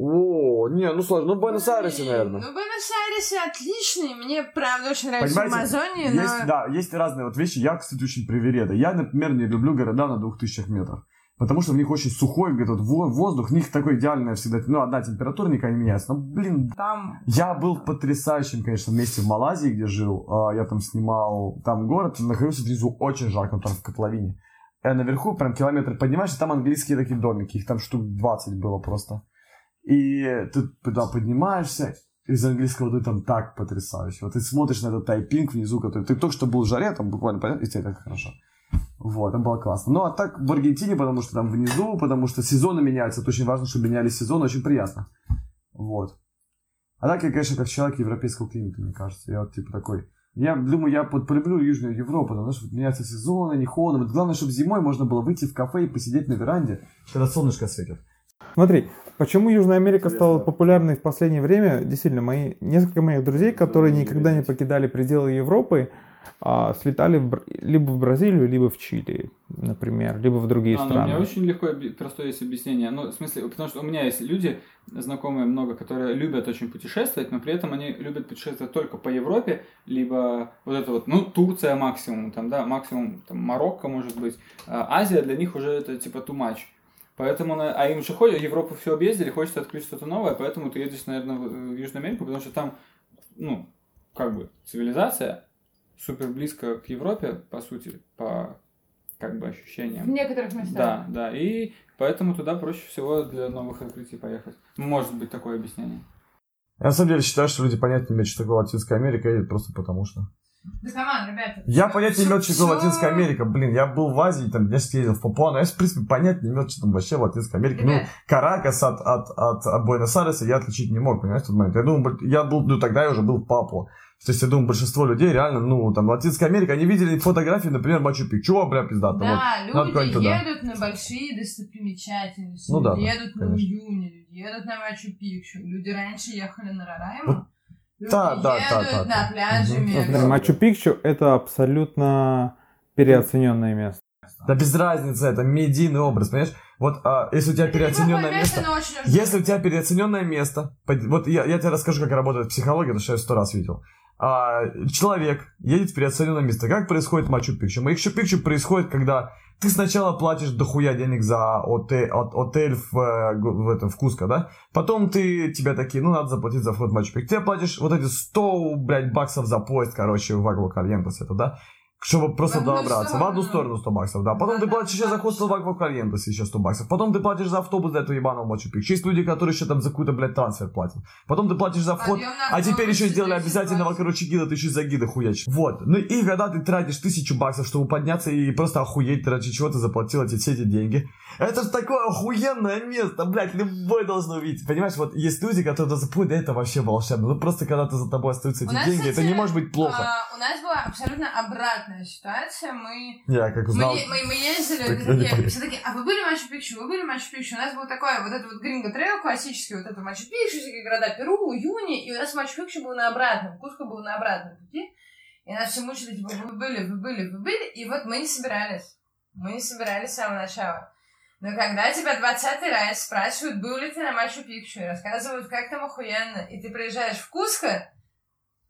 О, не, ну сложно, ну Буэнос-Айресе, наверное. Ну, Буэнос-Айресе отличный. Мне, правда, очень нравится Понимаете, Амазония, но... Есть, да, есть разные вот вещи. Я, кстати, очень привереда. Я, например, не люблю города на 2000 метрах. Потому что в них очень сухой где-то вот во- воздух, в них такой идеальная всегда, ну, одна температура никогда не меняется. Но, блин, Там... я был в потрясающем, конечно, месте в Малайзии, где жил. А, Я там снимал, там город, находился внизу очень жарко, там в котловине. А наверху прям километр поднимаешься, там английские такие домики, их там штук 20 было просто. И ты туда поднимаешься, из английской воды там так потрясающе. Вот ты смотришь на этот тайпинг внизу, который... Ты только что был в жаре, там буквально, понятно, и тебе так хорошо. Вот, там было классно. Ну, а так в Аргентине, потому что там внизу, потому что сезоны меняются, это очень важно, чтобы менялись сезоны, очень приятно. Вот. А так я, конечно, как человек европейского климата, мне кажется. Я вот типа такой... Я думаю, я под, полюблю Южную Европу, потому что меняются сезоны, не холодно. Вот главное, чтобы зимой можно было выйти в кафе и посидеть на веранде, когда солнышко светит. Смотри, почему Южная Америка стала популярной в последнее время? Действительно, мои, несколько моих друзей, которые никогда не покидали пределы Европы, а, слетали в либо в Бразилию, либо в Чили, например, либо в другие А, ну, у страны. меня очень легко, простое есть объяснение. Ну, в смысле, потому что у меня есть люди, знакомые много, которые любят очень путешествовать, но при этом они любят путешествовать только по Европе, либо вот это вот, ну, Турция максимум, там, да, максимум, там, Марокко, может быть. А Азия для них уже это, типа, too much. Поэтому, на- а им же ходят, Европу все объездили, хочется открыть что-то новое, поэтому ты едешь, наверное, в в Южную Америку, потому что там, ну, как бы, цивилизация супер близко к Европе, по сути, по, как бы, В ощущениям. некоторых местах. Да, да, и поэтому туда проще всего для новых открытий поехать. Может быть такое объяснение. Я на самом деле считаю, что люди понятия не имеют, что такое Латинская Америка, едет просто потому что. Да, come on, ребята. Я понятия не имел, что такое Латинская Америка. Блин, я был в Азии, там, я съездил в Папуа, но я, в принципе, понятия не имел, что там вообще Латинская Америка. Ну, Ребят. Каракас от, от, от, от Буэнос-Айреса я отличить не мог, понимаешь, в тот момент. Я думал, я был, ну, тогда я уже был в Папуа. То есть, я думаю, большинство людей реально, ну, там, Латинская Америка, они видели фотографии, например, Мачу-Пикчу, а, бля, пиздато. вот. Да, надо люди едут на большие достопримечательности, Ну да, люди да, едут на люди едут на Мачу-Пикчу, люди раньше ехали на Рорайму, Вот люди да, да, едут да, да, на да. Мексики. Смотри, Мачу-Пикчу это абсолютно переоцененное место. Да без разницы, это медийный образ, понимаешь? Вот а, если у тебя переоцененное место, нужно. Если у тебя переоцененное место, вот я, я тебе расскажу, как работает психология, потому что я сто раз видел. А, человек едет в переоцененное место. Как происходит Мачу-Пикчу? Мачу-Пикчу происходит, когда ты сначала платишь дохуя денег за отель, от- отель в, э, в, этом, в Куско, да? Потом ты, тебя такие, ну, надо заплатить за вход в Мачу-Пикчу. Ты платишь вот эти 100, блядь, баксов за поезд, короче, в Аквакальентес это, да? Чтобы просто В одну добраться. В одну сторону. сторону 100 баксов, да. Потом Да, ты да, платишь еще за да. хостел в Аквакальентес еще 100 баксов. Потом ты платишь за автобус до этого ебаного Мачу-Пикчу. Есть люди, которые еще там за какой-то, блядь, трансфер платят. Потом ты платишь за вход. Подъем на А теперь еще сделали 10 обязательного, короче, гида, ты еще за гида хуячишь. Вот. Ну и когда ты тратишь тысячу баксов, чтобы подняться и просто охуеть, ради чего ты заплатил эти, все эти деньги. Это же такое охуенное место, блядь, любой должен увидеть. Понимаешь, вот есть люди, которые да это вообще волшебно. Ну просто когда ты за тобой остаются эти нас, деньги, это не может быть плохо. а, у нас была абсолютно обратная ситуация. Мы Я как Мы, узнал. е- мы, мы ездили, Так такие, все такие, а вы были в Мачу-Пикчу, вы были в Мачу-Пикчу? У нас был такой вот этот вот гринго трейл классический, вот это Мачу-Пикчу, всякие города Перу, Юни, и у нас Мачу-Пикчу был на обратном, Куско был на обратном пути. И нас все мучили, типа, вы были, вы были, вы были, и вот мы не собирались. Мы не собирались с самого начала. Но когда тебя двадцатый раз спрашивают, был ли ты на Мачу-Пикчу, и рассказывают, как там охуенно, и ты приезжаешь в Куско,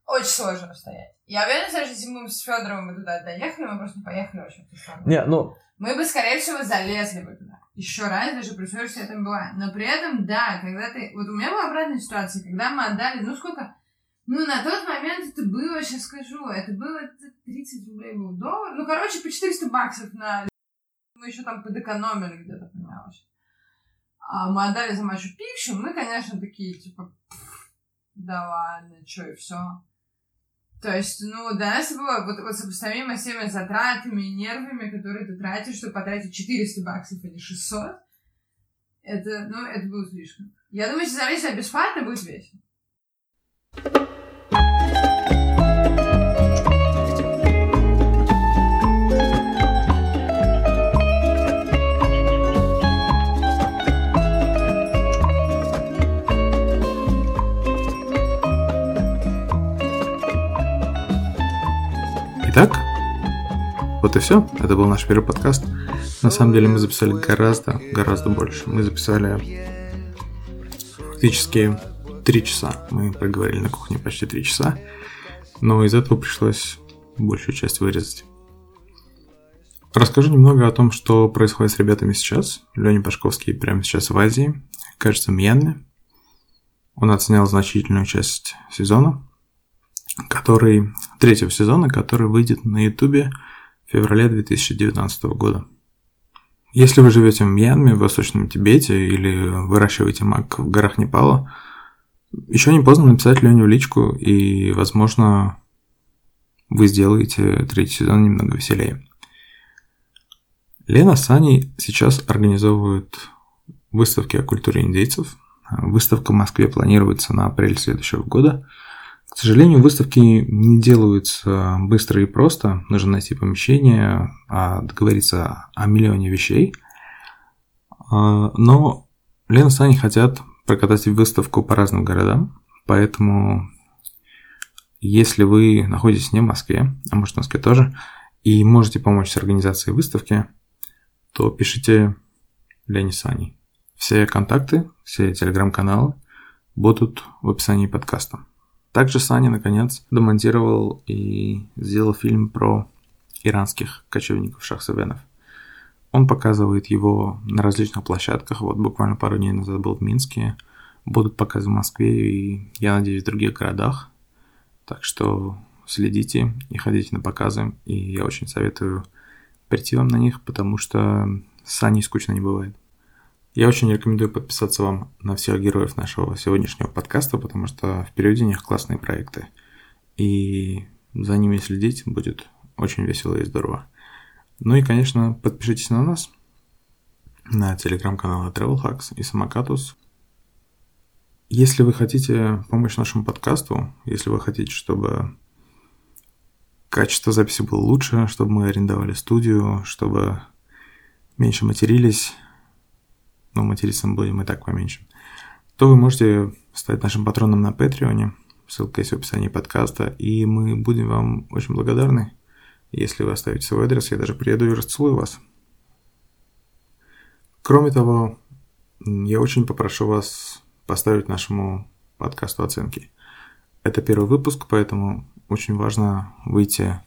очень сложно стоять. Я уверена, что если мы с Федоровым бы туда доехали, мы просто не поехали сторону. Не, ну, Мы бы, скорее всего, залезли бы туда. Еще раз, даже при условии, что я там была. Но при этом, да, когда ты... Вот у меня была обратная ситуация, когда мы отдали, ну сколько... Ну, на тот момент это было, сейчас скажу, это было это 30 рублей был доллар. Ну, короче, по 400 баксов на... Мы еще там подэкономили где-то, понимаешь. А мы отдали за Мачу Пикчу, мы, конечно, такие, типа, «Пф, да ладно, что и все. То есть, ну, для нас было вот, вот сопоставимо с теми затратами и нервами, которые ты тратишь, чтобы потратить 400 баксов или 600. Это, ну, это было слишком. Я думаю, если залезть туда бесплатно, будет весело. Итак, вот и все. Это был наш первый подкаст. На самом деле мы записали гораздо, гораздо больше. Мы записали фактически три часа. Мы проговорили на кухне почти три часа. Но из этого пришлось большую часть вырезать. Расскажу немного о том, что происходит с ребятами сейчас. Леня Пашковский прямо сейчас в Азии, кажется, в Мьянме. Он отснял значительную часть сезона, который третьего сезона, который выйдет на Ютубе в феврале 2019 года. Если вы живете в Мьянме, в Восточном Тибете или выращиваете мак в горах Непала, еще не поздно написать Лене в личку, и, возможно, вы сделаете третий сезон немного веселее. Лена с Аней сейчас организовывают выставки о культуре индейцев. Выставка в Москве планируется на апрель следующего года. К сожалению, выставки не делаются быстро и просто. Нужно найти помещение, а, договориться о миллионе вещей. А, Но Лена с Аней хотят прокатать выставку по разным городам, поэтому Если вы находитесь не в Москве, а может в Москве тоже, и можете помочь с организацией выставки, то пишите Лене Сани. Все контакты, все телеграм-каналы будут в описании подкаста. Также Саня, наконец, демонтировал и сделал фильм про иранских кочевников шахсавенов. Он показывает его на различных площадках. Вот буквально пару дней назад был в Минске. Будут показы в Москве и, я надеюсь, в других городах. Так что следите и ходите на показы. И я очень советую прийти вам на них, потому что с Саней скучно не бывает. Я очень рекомендую подписаться вам на всех героев нашего сегодняшнего подкаста, потому что впереди у них классные проекты. И за ними следить будет очень весело и здорово. Ну и, конечно, подпишитесь на нас, на телеграм-каналы Travel Hacks и Самокатус. Если вы хотите помочь нашему подкасту, если вы хотите, чтобы качество записи было лучше, чтобы мы арендовали студию, чтобы меньше матерились, но материться будем и так поменьше, то вы можете стать нашим патроном на Патреоне. Ссылка есть в описании подкаста. И мы будем вам очень благодарны, если вы оставите свой адрес. Я даже приеду и расцелую вас. Кроме того, я очень попрошу вас поставить нашему подкасту оценки. Это первый выпуск, поэтому очень важно выйти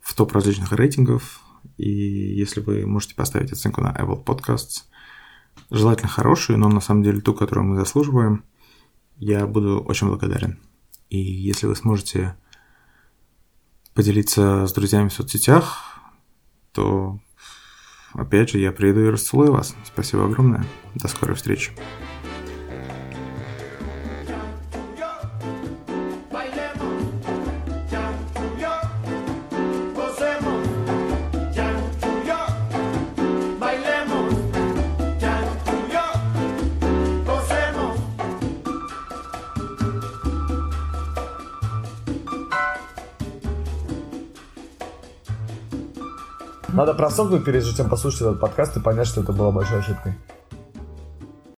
в топ различных рейтингов. И если вы можете поставить оценку на Apple Podcasts, желательно хорошую, но на самом деле ту, которую мы заслуживаем, я буду очень благодарен. И если вы сможете поделиться с друзьями в соцсетях, то опять же я приеду и расцелую вас. Спасибо огромное. До скорой встречи. Надо просохнуть, прежде чем послушать этот подкаст и понять, что это была большой ошибкой.